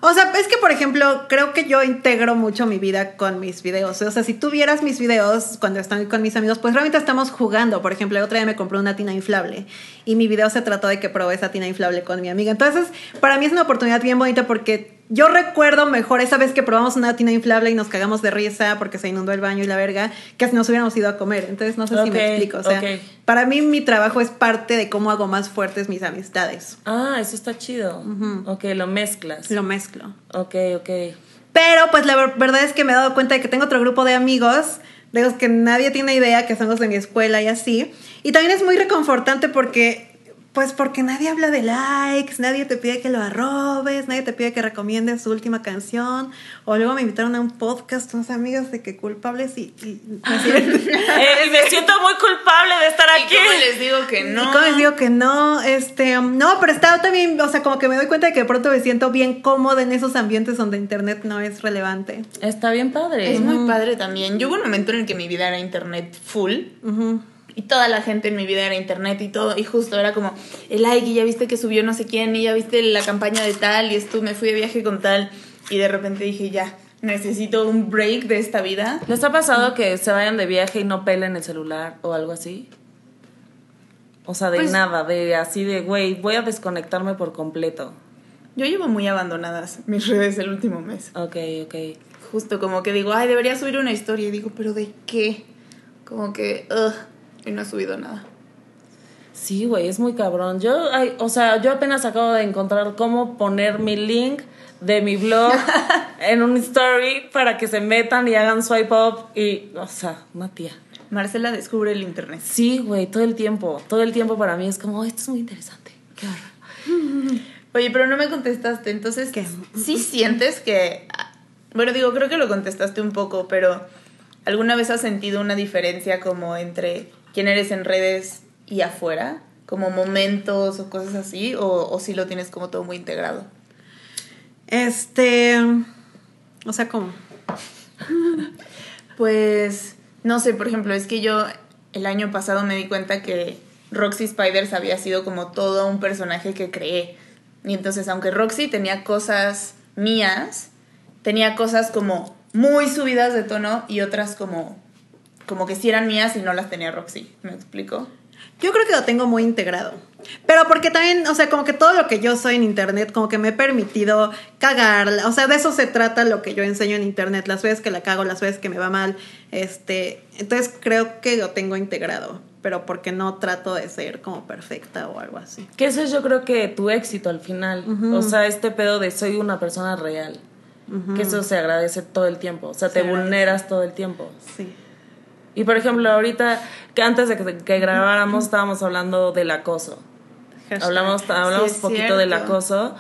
O sea, es que, por ejemplo, creo que yo integro mucho mi vida con mis videos. O sea, si tú vieras mis videos cuando estoy con mis amigos, pues realmente estamos jugando. Por ejemplo, el otro día me compré una tina inflable y mi video se trató de que probé esa tina inflable con mi amiga. Entonces, para mí es una oportunidad bien bonita porque yo recuerdo mejor esa vez que probamos una tina inflable y nos cagamos de risa porque se inundó el baño y la verga, que si nos hubiéramos ido a comer. Entonces, no sé si me explico. O sea, para mí mi trabajo es parte de cómo hago más fuertes mis amistades. Ah, eso está chido. Ok, lo mezclas. Lo mezclo. Ok, ok. Pero pues la ver- verdad es que me he dado cuenta de que tengo otro grupo de amigos, de los que nadie tiene idea, que son los de mi escuela y así. Y también es muy reconfortante porque, pues porque nadie habla de likes, nadie te pide que lo arrobes, nadie te pide que recomiendes su última canción. O luego me invitaron a un podcast unos amigos de que culpables y... y me Eh, me siento muy culpable de estar ¿Y aquí. cómo les digo que no? Y como les digo que no, este, um, no, pero está también, o sea, como que me doy cuenta de que de pronto me siento bien cómoda en esos ambientes donde internet no es relevante. Está bien padre. Es muy padre también. Yo hubo un momento en el que mi vida era internet full. Y toda la gente en mi vida era internet y todo. Y justo era como el like y ya viste que subió no sé quién y ya viste la campaña de tal y esto me fui de viaje con tal. Y de repente dije, ya, necesito un break de esta vida. ¿Les ha pasado que se vayan de viaje y no pelen el celular o algo así? O sea, de Pues- nada, de así de, güey, voy a desconectarme por completo. Yo llevo muy abandonadas mis redes el último mes. Ok, ok. Justo como que digo, ay, debería subir una historia. Y digo, ¿pero de qué? Como que, ugh, y no he subido nada. Sí, güey, es muy cabrón. Yo, ay, o sea, yo apenas acabo de encontrar cómo poner mi link de mi blog en un story para que se metan y hagan swipe up y, o sea, una tía. Marcela descubre el internet. Sí, güey, todo el tiempo, todo el tiempo para mí es como, "Oh, esto es muy interesante. Qué horror. Oye, pero no me contestaste, entonces, ¿Qué? ¿sí sientes que... Bueno, digo, creo que lo contestaste un poco, pero ¿alguna vez has sentido una diferencia como entre quién eres en redes y afuera? Como momentos o cosas así, o, o si lo tienes como todo muy integrado. Este, o sea, ¿cómo? Pues, no sé, por ejemplo, es que yo el año pasado me di cuenta que Roxy Spiders había sido como todo un personaje que creé. Y entonces, aunque Roxy tenía cosas mías, tenía cosas como muy subidas de tono y otras como, como que sí eran mías y no las tenía Roxy. ¿Me explico? Yo creo que lo tengo muy integrado. Pero porque también, o sea, como que todo lo que yo soy en internet, como que me he permitido cagar. O sea, de eso se trata lo que yo enseño en internet. Las veces que la cago, las veces que me va mal. Este, entonces creo que lo tengo integrado. Pero porque no trato de ser como perfecta o algo así. Que eso es yo creo que tu éxito al final. O sea, este pedo de soy una persona real. Que eso se agradece todo el tiempo. O sea, Se te agradece. vulneras todo el tiempo. Sí. Y por ejemplo, ahorita, que antes de que, que grabáramos, estábamos hablando del acoso. Hashtag. Hablamos, hablamos Sí, un poquito del acoso.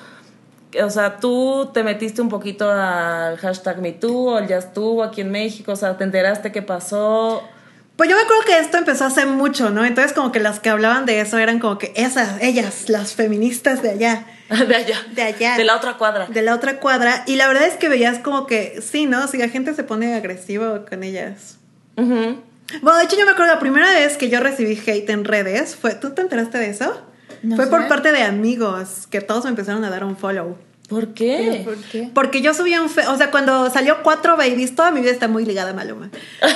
O sea, tú te metiste un poquito al hashtag MeToo o el Ya estuvo aquí en México. O sea, te enteraste qué pasó. Pues yo me acuerdo que esto empezó hace mucho, ¿no? Entonces como que las que hablaban de eso eran como que esas, ellas, las feministas de allá, De allá. de allá. De la otra cuadra. de la otra cuadra. Y la verdad es que veías como que, sí, ¿no? Si la gente se pone agresivo con ellas. Ujú. Bueno, de hecho yo me acuerdo la primera vez que yo recibí hate en redes, fue, ¿tú te enteraste de eso? No fue sé. por parte de amigos, que todos me empezaron a dar un follow. ¿Por qué? ¿Por qué? Porque yo subía un... fe- o sea, cuando salió Cuatro Babies, toda mi vida está muy ligada a Maluma.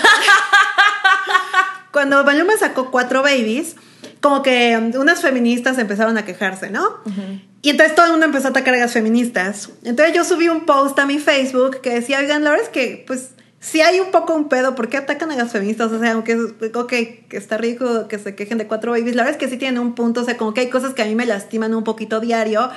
cuando Maluma sacó Cuatro Babies, como que um, unas feministas empezaron a quejarse, ¿no? Y entonces todo el mundo empezó a atacar a las feministas. Entonces yo subí un post a mi Facebook que decía, oigan, la verdad es que, pues, si hay un poco un pedo, ¿por qué atacan a las feministas? O sea, aunque, ok, que está rico que se quejen de cuatro babies, la verdad es que sí tienen un punto, o sea, como que hay cosas que a mí me lastiman un poquito diario.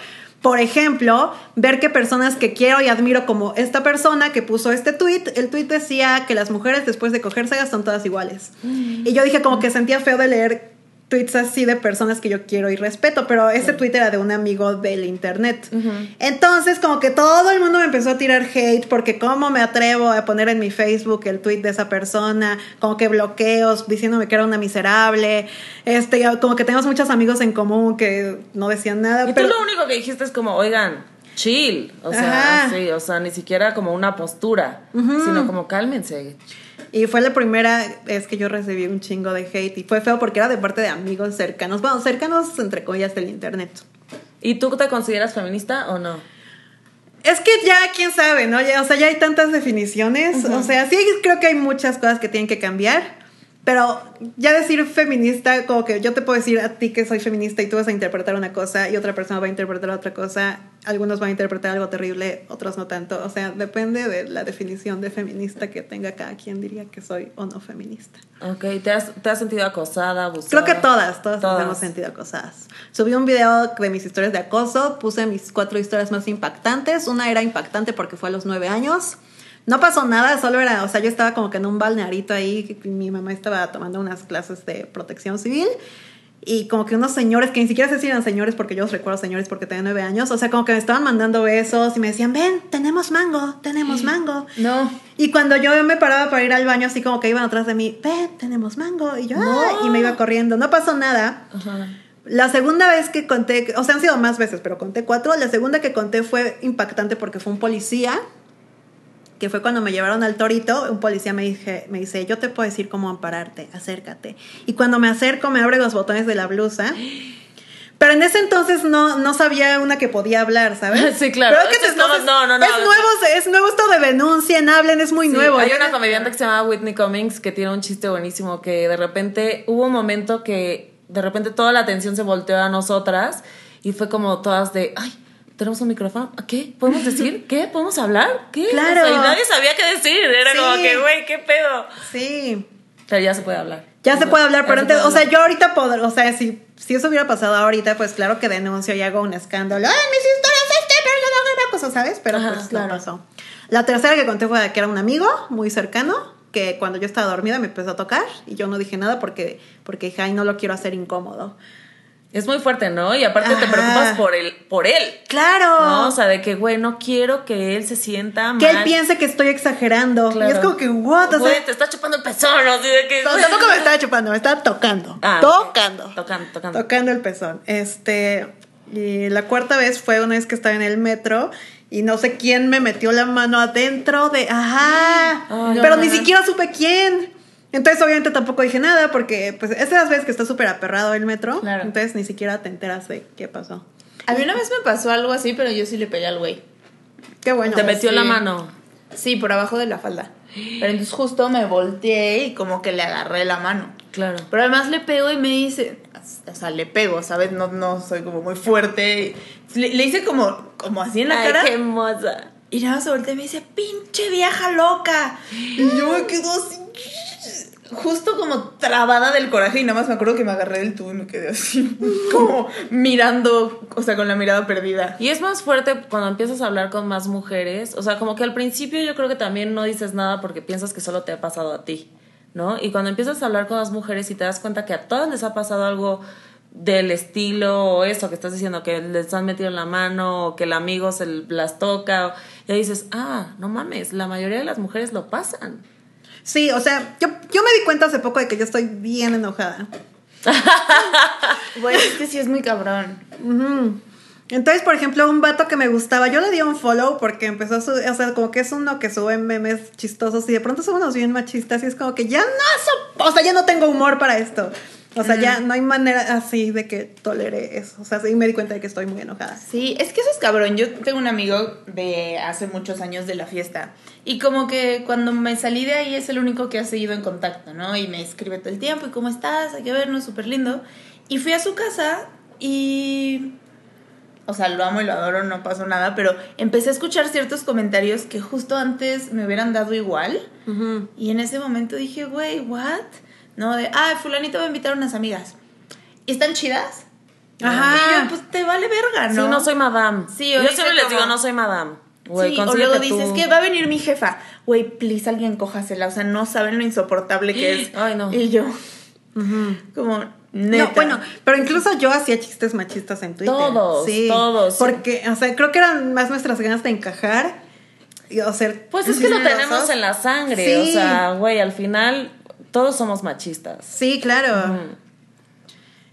Por ejemplo, ver que personas que quiero y admiro como esta persona que puso este tweet, el tweet decía que las mujeres después de cogérselas son todas iguales. Y yo dije como que sentía feo de leer tweets así de personas que yo quiero y respeto, pero ese tweet era de un amigo del internet. Entonces, como que todo el mundo me empezó a tirar hate porque cómo me atrevo a poner en mi Facebook el tweet de esa persona, como que bloqueos diciéndome que era una miserable, este, como que tenemos muchos amigos en común que no decían nada, Y pero tú lo único que dijiste es como, oigan, chill. O sea, Ajá. sí, o sea, ni siquiera como una postura, sino como cálmense. Y fue la primera vez que yo recibí un chingo de hate y fue feo porque era de parte de amigos cercanos, bueno, cercanos entre comillas del internet. ¿Y tú te consideras feminista o no? Es que ya, quién sabe, ¿no? Ya, o sea, ya hay tantas definiciones. O sea, sí creo que hay muchas cosas que tienen que cambiar. Pero ya decir feminista, como que yo te puedo decir a ti que soy feminista y tú vas a interpretar una cosa y otra persona va a interpretar otra cosa. Algunos van a interpretar algo terrible, otros no tanto. O sea, depende de la definición de feminista que tenga cada quien diría que soy o no feminista. Ok, ¿te has, te has sentido acosada, abusada? Creo que todas, todas, Todas. nos hemos sentido acosadas. Subí un video de mis historias de acoso, puse mis cuatro historias más impactantes. Una era impactante porque fue a los nueve años. No pasó nada, solo era, o sea, yo estaba como que en un balnearito ahí, mi mamá estaba tomando unas clases de protección civil. Y como que unos señores, que ni siquiera sé si eran señores, porque yo los recuerdo señores porque tenía nueve años, o sea, como que me estaban mandando besos y me decían, ven, tenemos mango, tenemos mango. No. Y cuando yo me paraba para ir al baño, así como que iban atrás de mí, ven, tenemos mango. Y yo, No. Y me iba corriendo. No pasó nada. Ajá. La segunda vez que conté, o sea, han sido más veces, pero conté cuatro. La segunda que conté fue impactante porque fue un policía, que fue cuando me llevaron al torito. Un policía me, dije, me dice, yo te puedo decir cómo ampararte, acércate. Y cuando me acerco, me abre los botones de la blusa. Pero en ese entonces no, no sabía una que podía hablar, ¿sabes? Sí, claro. Es que es como- entonces- no, no, no. Es nuevo, es nuevo esto de denuncien, hablen, es muy Sí, nuevo. Hay una comediante que se llama Whitney Cummings que tiene un chiste buenísimo que de repente hubo un momento que de repente toda la atención se volteó a nosotras y fue como todas de, ay, tenemos un micrófono, ¿A ¿qué? ¿Podemos decir? ¿Qué? ¿Podemos hablar? ¿Qué? Claro. O sea, y nadie sabía qué decir, era Sí. como que, güey, ¿qué pedo? Sí. Pero ya se puede hablar. Ya se puede hablar, pero antes, o sea, yo ahorita puedo, o sea, si, si eso hubiera pasado ahorita, pues claro que denuncio y hago un escándalo. ¡Ay, mis historias este, pero no hago una cosa, ¿sabes? Pero Ajá, pues claro. no pasó. La tercera que conté fue que era un amigo muy cercano, que cuando yo estaba dormida me empezó a tocar y yo no dije nada porque, porque dije, ay, no lo quiero hacer incómodo. Es muy fuerte, ¿no? Y aparte te preocupas por él, por él. ¡Claro! ¿No? O sea, de que, güey, no quiero que él se sienta mal. que él piense que estoy exagerando. Claro. Y es como que, what? O sea, Güey, te está chupando el pezón, así de que... no, tampoco me estaba chupando, me estaba tocando. Ah, tocando. Tocando, tocando. Tocando el pezón. Este. Y la cuarta vez fue una vez que estaba en el metro y no sé quién me metió la mano adentro de. ¡Ajá! Pero no. ni siquiera supe quién. Entonces, obviamente, tampoco dije nada porque, pues, es de las veces que está súper aperrado el metro. Claro. Entonces, ni siquiera te enteras de qué pasó. A mí una vez me pasó algo así, pero yo sí le pegué al güey. Qué bueno. Te metió sí. la mano. Sí, por abajo de la falda. Pero entonces justo me volteé y como que le agarré la mano. Claro. Pero además le pego y me dice, o sea, le pego, ¿sabes? No, no soy como muy fuerte. Le, le hice como, como así en la Ay, cara. qué hermosa. Y nada más se voltea y me dice, pinche vieja loca. Y yo me quedo así, justo como trabada del coraje. Y nada más me acuerdo que me agarré del tubo y me quedé así, como mirando, o sea, con la mirada perdida. Y es más fuerte cuando empiezas a hablar con más mujeres. O sea, como que al principio yo creo que también no dices nada porque piensas que solo te ha pasado a ti, ¿no? Y cuando empiezas a hablar con más mujeres y te das cuenta que a todas les ha pasado algo del estilo o eso que estás diciendo, que les han metido en la mano o que el amigo se las toca, o- ya dices, ah, no mames, la mayoría de las mujeres lo pasan. Sí, o sea, yo, yo me di cuenta hace poco de que yo estoy bien enojada. Bueno, es que sí es muy cabrón. Entonces, por ejemplo, un vato que me gustaba, yo le di un follow porque empezó a subir, o sea, como que es uno que sube memes chistosos y de pronto son unos bien machistas y es como que ya no, so- o sea, ya no tengo humor para esto. O sea, ya no hay manera así de que tolere eso. O sea, sí me di cuenta de que estoy muy enojada. Sí, es que eso es cabrón. Yo tengo un amigo de hace muchos años de la fiesta. Y como que cuando me salí de ahí es el único que ha seguido en contacto, ¿no? Y me escribe todo el tiempo. ¿Y cómo estás? Hay que vernos, súper lindo. Y fui a su casa y... O sea, lo amo y lo adoro, no pasó nada. Pero empecé a escuchar ciertos comentarios que justo antes me hubieran dado igual. Y en ese momento dije, güey, ¿what? No, de, ah, fulanito va a invitar a unas amigas. ¿Y están chidas? Ajá. Y yo, pues te vale verga, ¿no? Sí, no soy madame. Sí, yo siempre les digo, no soy madame. Güey, sí, o luego dices tú. que va a venir mi jefa. Güey, please, alguien cójasela. O sea, no saben lo insoportable que es. Ay, no. Y yo, como, neta. No, bueno, pero incluso yo hacía chistes machistas en Twitter. Todos, todos, sí. Porque, o sea, creo que eran más nuestras ganas de encajar y o ser Pues es que lo tenemos en la sangre. Sí. O sea, güey, al final todos somos machistas. Sí, claro.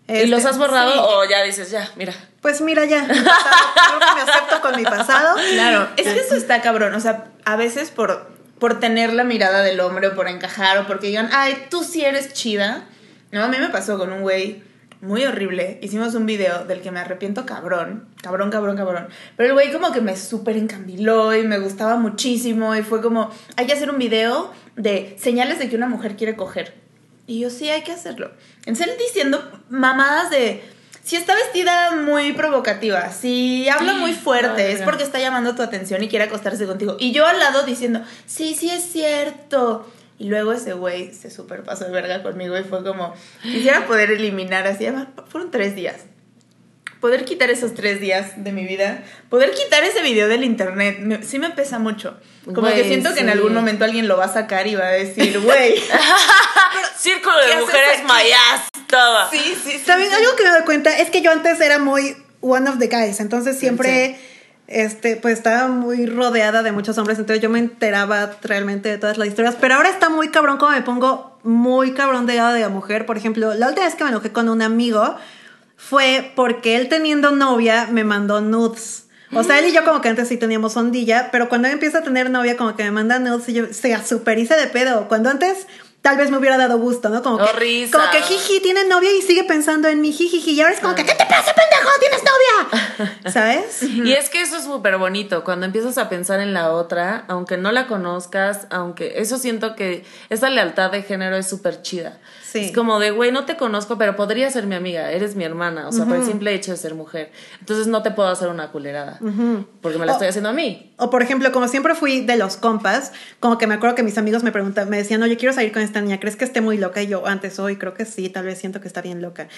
¿Y Este, los has borrado sí. o ya dices, ya, mira? Pues mira ya, mi pasado, creo que me acepto con mi pasado. Claro, es que eso está cabrón. O sea, a veces por, por tener la mirada del hombre o por encajar o porque digan, ay, tú sí eres chida. No, a mí me pasó con un güey muy horrible. Hicimos un video del que me arrepiento cabrón. Cabrón, cabrón, cabrón. Pero el güey como que me súper encandiló y me gustaba muchísimo. Y fue como, hay que hacer un video de señales de que una mujer quiere coger. Y yo, sí, hay que hacerlo. Entonces él diciendo mamadas de... Si está vestida muy provocativa, si habla muy fuerte, es porque está llamando tu atención y quiere acostarse contigo. Y yo al lado diciendo, sí, sí es cierto. Y luego ese güey se super pasó de verga conmigo y fue como, quisiera poder eliminar así, fueron tres días. Poder quitar esos tres días de mi vida, poder quitar ese video del internet, me- sí me pesa mucho. Como Güey, que siento que en sí. algún momento alguien lo va a sacar y va a decir, güey. Círculo ¿qué de mujeres mayas, todo. sí, sí, sí. También algo que me doy cuenta es que yo antes era muy one of the guys, entonces siempre este pues estaba muy rodeada de muchos hombres, entonces yo me enteraba realmente de todas las historias, pero ahora está muy cabrón como me pongo muy cabrón de la mujer, por ejemplo, la última vez que me enojé con un amigo fue porque él teniendo novia me mandó nudes. O sea, él y yo como que antes sí teníamos ondilla, pero cuando él empieza a tener novia como que me manda nudes y yo se super hice de pedo. Cuando antes tal vez me hubiera dado gusto, ¿no? Como que, Oh, risa. como que jiji tiene novia y sigue pensando en mi jiji y ahora es como que ¿qué te pasa, pendejo? ¿Tienes novia? ¿Sabes? Y es que eso es súper bonito, cuando empiezas a pensar en la otra, aunque no la conozcas, aunque eso siento que esa lealtad de género es súper chida. Sí. Es como de, güey, no te conozco, pero podría ser mi amiga, eres mi hermana, o sea, por el simple hecho de ser mujer. Entonces no te puedo hacer una culerada, porque me la Oh. estoy haciendo a mí. O por ejemplo, como siempre fui de los compas, como que me acuerdo que mis amigos me preguntaban, me decían, oye, quiero salir con esta niña, ¿crees que esté muy loca? Y yo, antes hoy creo que sí, tal vez siento que está bien loca.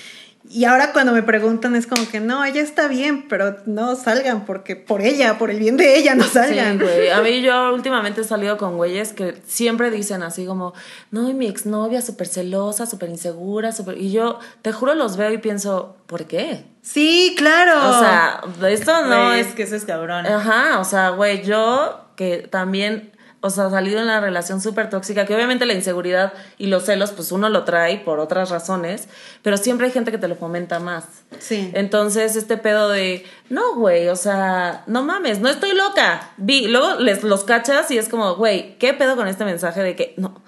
Y ahora cuando me preguntan es como que no, ella está bien, pero no salgan porque por ella, por el bien de ella, no salgan. Sí, güey. A mí yo últimamente he salido con güeyes que siempre dicen así como, no, y mi exnovia súper celosa, súper insegura, súper... Y yo, te juro, los veo y pienso, ¿por qué? Sí, claro. O sea, esto no es que eso es cabrón. Ajá, o sea, güey, yo que también, o sea, salido en una relación súper tóxica, que obviamente la inseguridad y los celos, pues uno lo trae por otras razones, pero siempre hay gente que te lo fomenta más. Sí. Entonces, este pedo de, no, güey, o sea, no mames, no estoy loca. Vi, luego les los cachas y es como, güey, ¿qué pedo con este mensaje de que, no,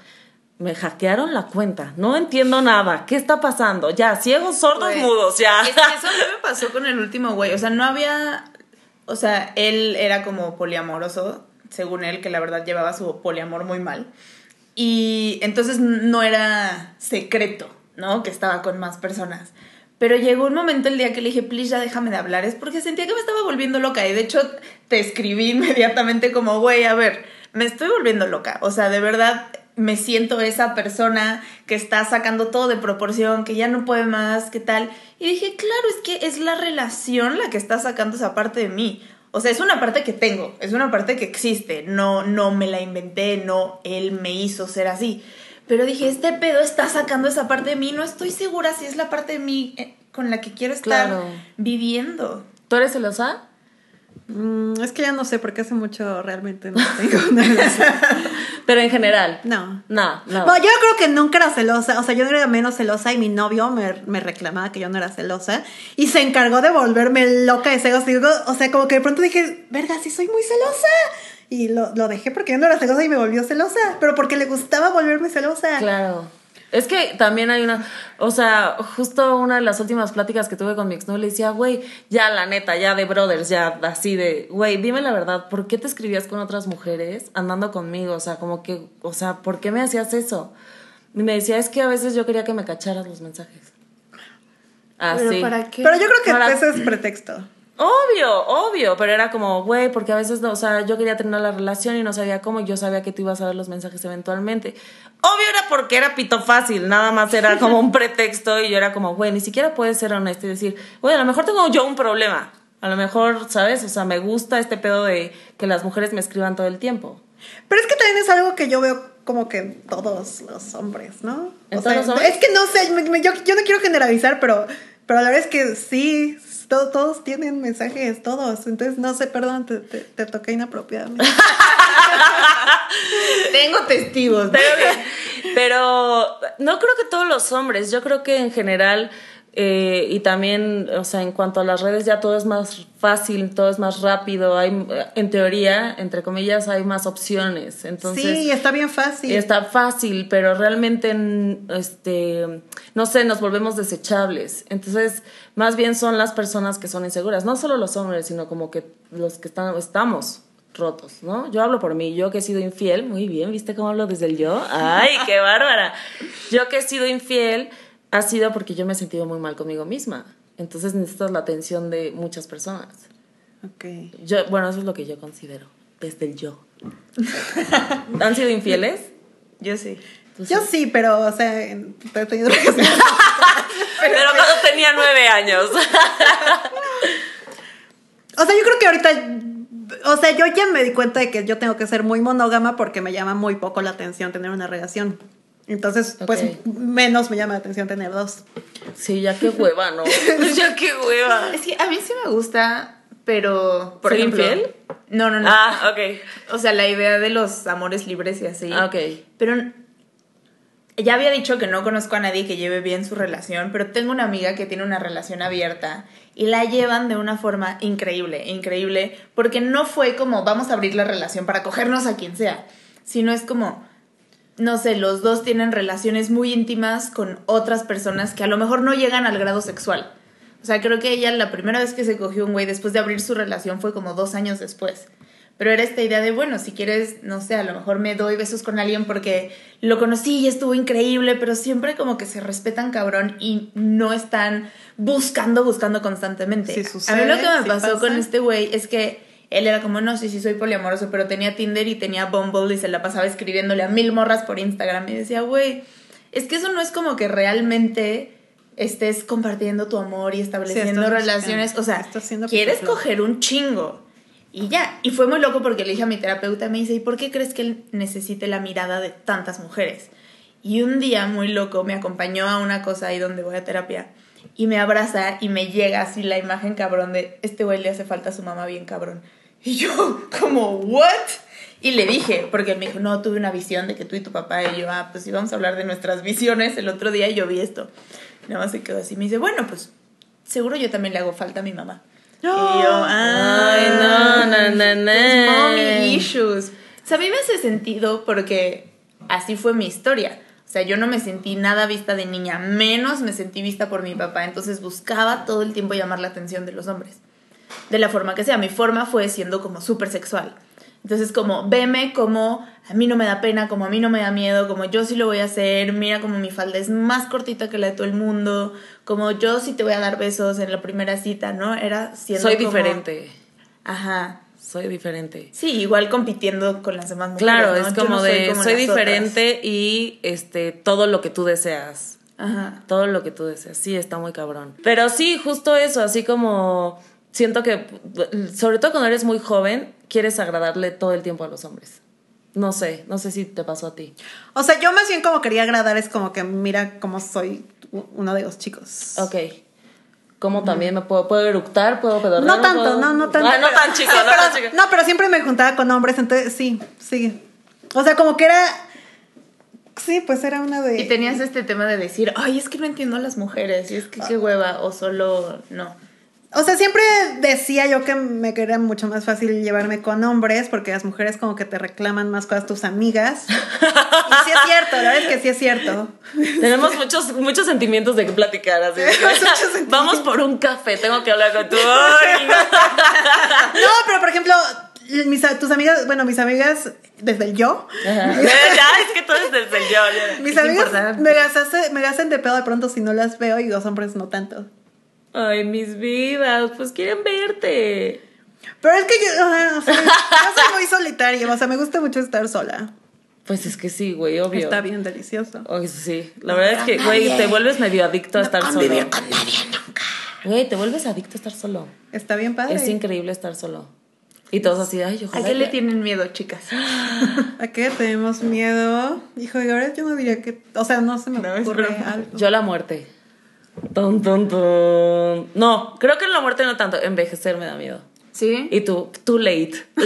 me hackearon la cuenta, no entiendo nada, ¿qué está pasando? Ya, ciegos, sordos, Güey. mudos, ya. Es que eso mí me pasó con el último güey. O sea, no había. O sea, él era como poliamoroso. según él, que la verdad llevaba su poliamor muy mal. Y entonces no era secreto, ¿no? Que estaba con más personas. Pero llegó un momento el día que le dije, please, ya déjame de hablar. Es porque sentía que me estaba volviendo loca. Y de hecho, te escribí inmediatamente como, güey, a ver, me estoy volviendo loca. O sea, de verdad, me siento esa persona que está sacando todo de proporción, que ya no puede más, ¿qué tal? Y dije, claro, es que es la relación la que está sacando esa parte de mí. O sea, es una parte que tengo, es una parte que existe, no, no me la inventé, no él me hizo ser así. Pero dije, este pedo está sacando esa parte de mí, no estoy segura si es la parte de mí eh, con la que quiero estar viviendo. ¿Tú eres celosa? Mm, es que ya no sé porque hace mucho realmente no tengo nada. Pero en general. No. No, no. Bueno, yo creo que nunca era celosa. O sea, yo no era menos celosa y mi novio me, me reclamaba que yo no era celosa. Y se encargó de volverme loca de celos. o sea, como que de pronto dije, verga, sí soy muy celosa. Y lo, lo dejé porque yo no era celosa y me volvió celosa. Pero porque le gustaba volverme celosa. Claro. Es que también hay una, o sea, justo una de las últimas pláticas que tuve con mi ex, ¿no? Le decía, güey, ya la neta, ya de brothers, ya así de, güey, dime la verdad, ¿por qué te escribías con otras mujeres andando conmigo? O sea, como que, o sea, ¿por qué me hacías eso? Y me decía, es que a veces yo quería que me cacharas los mensajes. Así. ¿Pero para qué? Pero yo creo que ese es pretexto. Obvio, obvio, pero era como, güey, porque a veces, no, o sea, yo quería tener la relación y no sabía cómo, yo sabía que tú ibas a ver los mensajes eventualmente. Obvio era porque era pito fácil, nada más era como un pretexto y yo era como, güey, ni siquiera puedes ser honesto y decir, güey, a lo mejor tengo yo un problema, a lo mejor, ¿sabes? O sea, me gusta este pedo de que las mujeres me escriban todo el tiempo. Pero es que también es algo que yo veo como que en todos los hombres, ¿no? O sea, es que no sé, yo, yo no quiero generalizar, pero, pero la verdad es que sí, todos tienen mensajes, todos. Entonces, no sé, perdón, te, te, toqué inapropiadamente. Tengo testigos. Pero, pero no creo que todos los hombres, yo creo que en general eh, y también, o sea, en cuanto a las redes ya todo es más fácil, todo es más rápido, hay, en teoría, entre comillas, hay más opciones. Entonces, sí, está bien fácil. Está fácil, pero realmente, este, no sé, nos volvemos desechables. Entonces, más bien son las personas que son inseguras, no solo los hombres, sino como que los que están, estamos rotos, ¿no? Yo hablo por mí, yo que he sido infiel, muy bien, ¿viste cómo hablo desde el yo? ¡Ay, qué bárbara! Yo que he sido infiel ha sido porque yo me he sentido muy mal conmigo misma. Entonces necesitas la atención de muchas personas. Ok. Yo, bueno, eso es lo que yo considero, desde el yo. ¿Han sido infieles? Yo sí. Yo sí, pero, o sea, he tenido que pero, pero cuando tenía nueve años. o sea, yo creo que ahorita o sea, yo ya me di cuenta de que yo tengo que ser muy monógama porque me llama muy poco la atención tener una relación. Entonces, pues menos me llama la atención tener dos. Sí, ya qué hueva, ¿no? ya qué hueva. Es que a mí sí me gusta, pero. Por ejemplo, infiel? No, no, no. Ah, ok. O sea, la idea de los amores libres y así. Ah, ok. Pero ya había dicho que no conozco a nadie que lleve bien su relación, pero tengo una amiga que tiene una relación abierta y la llevan de una forma increíble, increíble, porque no fue como vamos a abrir la relación para cogernos a quien sea, sino es como no sé, los dos tienen relaciones muy íntimas con otras personas que a lo mejor no llegan al grado sexual. O sea, creo que ella la primera vez que se cogió un güey después de abrir su relación fue como dos años después. Pero era esta idea de, bueno, si quieres, no sé, a lo mejor me doy besos con alguien porque lo conocí y estuvo increíble, pero siempre como que se respetan cabrón y no están buscando, buscando constantemente. a mí lo que me pasó con este güey es que él era como, no, sí, sí, soy poliamoroso, pero tenía Tinder y tenía Bumble y se la pasaba escribiéndole a mil morras por Instagram. Y decía, güey, es que eso no es como que realmente estés compartiendo tu amor y estableciendo relaciones. O sea, quieres coger un chingo. Y ya. Y fue muy loco porque le dije a mi terapeuta, me dice, ¿y por qué crees que él necesite la mirada de tantas mujeres? Y un día muy loco me acompañó a una cosa ahí donde voy a terapia y me abraza y me llega así la imagen cabrón de este güey le hace falta a su mamá bien cabrón. Y yo, como, ¿what? Y le dije, porque él me dijo, no, tuve una visión de que tú y tu papá, y yo, ah, pues íbamos a hablar de nuestras visiones el otro día y yo vi esto. Nada más se quedó así. Me dice, bueno, pues seguro yo también le hago falta a mi mamá. Y yo, ay, no, no, no, no. Mommy issues. O sea, a mí me hace sentido porque así fue mi historia. O sea, yo no me sentí nada vista de niña, menos me sentí vista por mi papá. Entonces buscaba todo el tiempo llamar la atención de los hombres de la forma que sea. Mi forma fue siendo como súper sexual. Entonces, como, veme como a mí no me da pena, como a mí no me da miedo, como yo sí lo voy a hacer, mira como mi falda es más cortita que la de todo el mundo, como yo sí te voy a dar besos en la primera cita, ¿no? Era siendo Soy como- diferente. Ajá. Soy diferente. Sí, igual compitiendo con las demás mujeres. Claro, ¿no? es como no de como soy otras. diferente y este todo lo que tú deseas. Ajá. Todo lo que tú deseas. Sí, está muy cabrón. Pero sí, justo eso, así como siento que sobre todo cuando eres muy joven, quieres agradarle todo el tiempo a los hombres. No sé, no sé si te pasó a ti. O sea, yo más bien como quería agradar es como que mira cómo soy uno de los chicos. Ok. ¿Cómo también me puedo, puedo eructar? ¿Puedo pedorrear? No tanto, ¿Puedo- no, no tanto. Ah, no pero- tan chico, sí, no pero- tan chico. No, pero siempre me juntaba con hombres, entonces sí, sí. O sea, como que era. Sí, pues era una de. Y tenías este tema de decir, ay, es que no entiendo a las mujeres, y es que qué hueva, o solo no. O sea, siempre decía yo que me quería mucho más fácil llevarme con hombres porque las mujeres como que te reclaman más cosas tus amigas. Y sí es cierto, la verdad es que sí es cierto. Tenemos muchos, muchos sentimientos de que platicar, así que-. Vamos por un café, tengo que hablar con tu. No. Pero por ejemplo, mis, tus amigas, bueno, mis amigas desde el yo, Ajá. Ya, es que todo es desde el yo. ya. mis Es amigas importante. me las, hace- me hacen de pedo de pronto si no las veo y los hombres no tanto. Ay, mis vidas, pues quieren verte. Pero es que yo, soy muy solitaria, o sea, me gusta mucho estar sola. Pues es que sí, güey, obvio. Está bien delicioso. Ay, sí, la verdad es que, güey, te vuelves medio adicto a estar solo. con nadie nunca. Güey, te vuelves adicto a estar solo. Está bien padre. Es increíble estar solo. Y todos así, ay, ¿A ojalá. qué le que- tienen miedo, chicas? ¿A qué tenemos miedo? Hijo, y ahora yo no diría que, o sea, no se me No, ocurre algo. Yo la muerte. Ton, ton, ton. No, creo que en la muerte no tanto. Envejecer me da miedo. ¿Sí? Y tú, too late. ya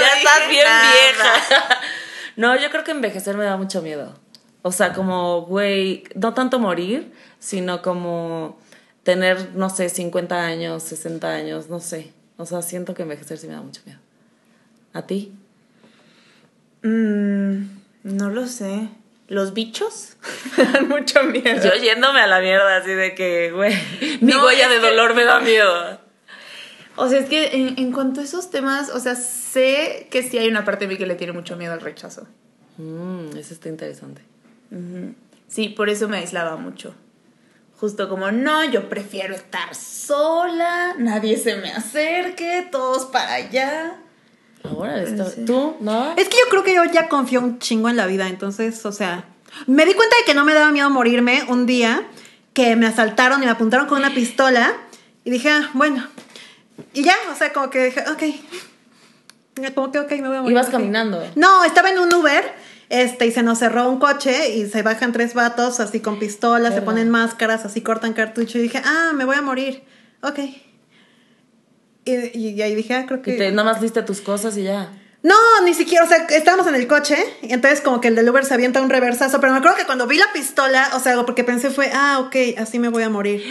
ya estás bien vieja. No, yo creo que envejecer me da mucho miedo. O sea, como, güey, no tanto morir, sino como tener, no sé, 50 años, 60 años, no sé. O sea, siento que envejecer sí me da mucho miedo. ¿A ti? Mm, no lo sé. ¿Los bichos? Me dan mucho miedo. Yo yéndome a la mierda, así de que, güey, mi No, huella de que- dolor me da miedo. O sea, es que en, en cuanto a esos temas, o sea, sé que sí hay una parte de mí que le tiene mucho miedo al rechazo. Mm, eso está interesante. Sí, por eso me aislaba mucho. Justo como, no, yo prefiero estar sola, nadie se me acerque, todos para allá. Ahora, esto- Sí. ¿tú? ¿No? Es que yo creo que yo ya confío un chingo en la vida, entonces, o sea, me di cuenta de que no me daba miedo morirme un día que me asaltaron y me apuntaron con una pistola y dije, ah, bueno, y ya, o sea, como que dije, ok, como que ok, me voy a morir. Ibas ok. caminando. No, estaba en un Uber. Este, y se nos cerró un coche y se bajan tres vatos así con pistolas, se ponen máscaras, así cortan cartucho y dije, ah, me voy a morir. Ok. Y, ahí dije, ah, creo que. Y te, nada más diste tus cosas y ya. No, ni siquiera, o sea, estábamos en el coche y entonces como que el del Uber se avienta un reversazo, pero me acuerdo que cuando vi la pistola, o sea, porque pensé fue, ah, ok, así me voy a morir.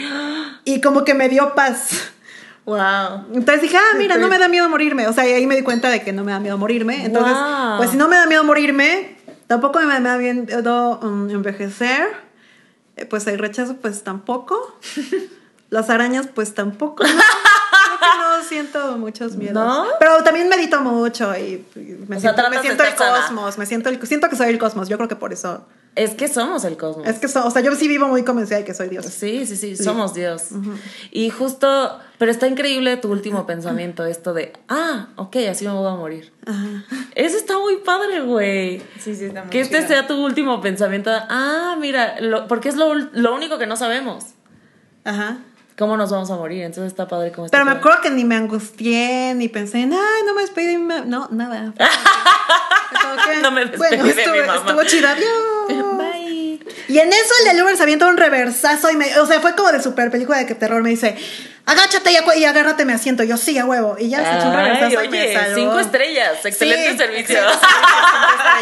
Y como que me dio paz. Wow. Entonces dije, ah, mira, no me da miedo morirme. O sea, y ahí me di cuenta de que no me da miedo morirme. Entonces, Wow. pues si no me da miedo morirme, tampoco me da miedo um, envejecer. Eh, pues el rechazo, pues tampoco. Las arañas, pues tampoco. ¿no? Creo que no siento muchos miedos. ¿No? Pero también medito mucho y, y me O siento, me siento el sana. cosmos. Me siento, el, siento que soy el cosmos. Yo creo que por eso. Es que somos el cosmos. Es que, so- o sea, yo sí vivo muy convencida de que soy Dios. Sí, sí, sí, somos Dios. Y justo, pero está increíble tu último pensamiento, esto de, ah, ok, así me voy a morir. Ajá. Eso está muy padre, güey. Sí, sí, está muy Que este chido. sea tu último pensamiento. Ah, mira, lo- porque es lo, lo único que no sabemos. Ajá. ¿Cómo nos vamos a morir? Entonces está padre como está Pero me acuerdo que ni me angustié, ni pensé, en, ay, no me despedí de mi mamá. No, nada. Que, No me despedí de mi estuvo, mamá. Estuvo chida, adiós. Bye. Y en eso el del Uber se avienta un reversazo y me, o sea, fue como de super película de que terror. Me dice, agáchate y, agárrate mi asiento. Yo sí, a huevo. Y ya se echó un Ay, reversazo y me oye, salvó. cinco estrellas, excelente Sí, servicio. excelente servicio,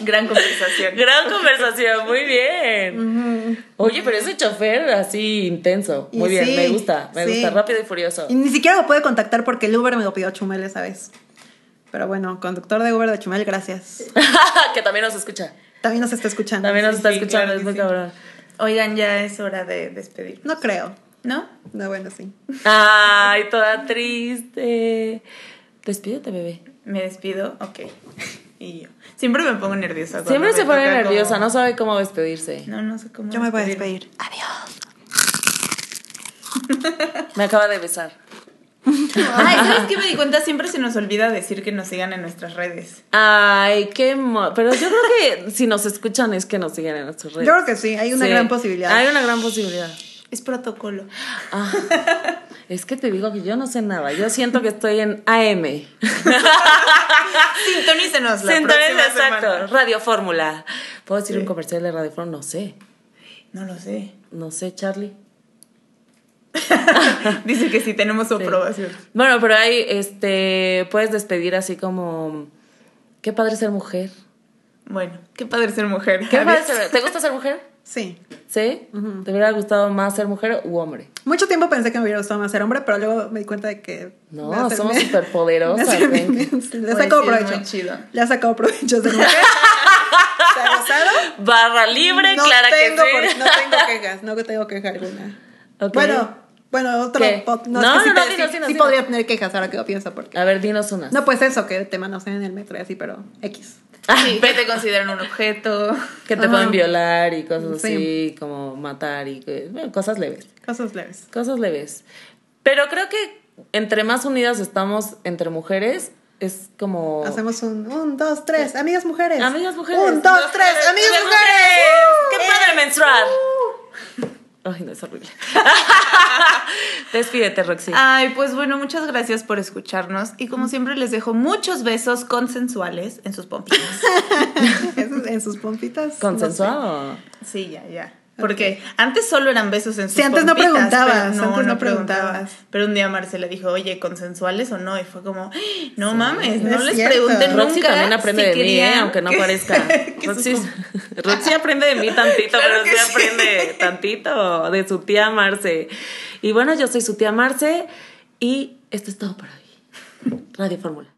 Gran conversación. Gran conversación, muy bien. Oye, pero ese chofer así intenso. Y Muy bien, sí, me gusta, me sí. gusta, rápido y furioso. Y ni siquiera lo pude contactar porque el Uber me lo pidió Chumel esa vez. Pero bueno, conductor de Uber de Chumel, gracias. que también nos escucha. También nos está escuchando. También nos está sí, escuchando, claro es muy sí. cabrón. Oigan, ya es hora de despedir. No creo. ¿No? No, bueno, sí. Ay, toda triste. Despídete, bebé. Me despido, ok. Y yo. Siempre me pongo nerviosa. Siempre me se pone nerviosa, como- no sabe cómo despedirse. No, no sé cómo. Yo me voy a despedir. Adiós. Me acaba de besar. Ay, ¿sabes qué me di cuenta? Siempre se nos olvida decir que nos sigan en nuestras redes. Ay, qué mo- Pero yo creo que si nos escuchan es que nos siguen en nuestras redes. Yo creo que sí, hay una Sí, gran posibilidad. Hay una gran posibilidad. Es protocolo. Ah, es que te digo que yo no sé nada. Yo siento que estoy en AM. Sintonícenos la próxima exacto. semana. Radio Fórmula. ¿Puedo decir Sí. un comercial de Radio Fórmula? No sé. No lo sé. No sé, Charlie. Dice que sí tenemos su Sí. aprobación. Bueno, pero ahí este, puedes despedir así como. Qué padre ser mujer. Bueno, qué padre ser mujer. ¿Qué padre ser- ¿Te gusta ser mujer? Sí. ¿Sí? ¿Te hubiera gustado más ser mujer u hombre? Mucho tiempo pensé que me hubiera gustado más ser hombre, pero luego me di cuenta de que. No, me hace- somos ven. me- Le es provecho. chido. Le ha sacado provecho ser mujer. Barra libre, no clara tengo que sí. por- no tengo quejas, no tengo queja alguna. Bueno, bueno, otro No, es que no, sí, no, dinos, sí- dinos, sí podría tener quejas ahora que lo pienso porque. A ver, dinos unas. No, pues eso, que te manosean en el metro y así, pero X. Sí, que te consideran un objeto. Que te Ajá. pueden violar y cosas Sí. así, como matar y bueno, cosas leves. Cosas leves. Cosas leves. Pero creo que entre más unidas estamos entre mujeres, es como. Hacemos un, un, dos, tres, amigas mujeres. Amigas mujeres. Un, dos, tres, amigas ¡Amigas mujeres. ¡Qué padre menstruar! Ay, no, es horrible. Despídete, Roxy. Ay, pues bueno, muchas gracias por escucharnos. Y como siempre, les dejo muchos besos consensuales en sus pompitas. En sus pompitas. ¿Consensuado? Sí, ya, ya. Porque antes solo eran besos en sus Sí, antes no preguntabas, No, antes no, no preguntabas. preguntabas. Pero un día Marcela dijo, oye, ¿consensuales o no? Y fue como, no mames, no no es les cierto. pregunten Roxy nunca. también aprende si de mí, ¿eh? aunque no parezca. Roxy, Roxy aprende de mí tantito, Claro pero sí. aprende tantito de su tía Marce. Y bueno, yo soy su tía Marce y esto es todo por hoy. Radio Fórmula.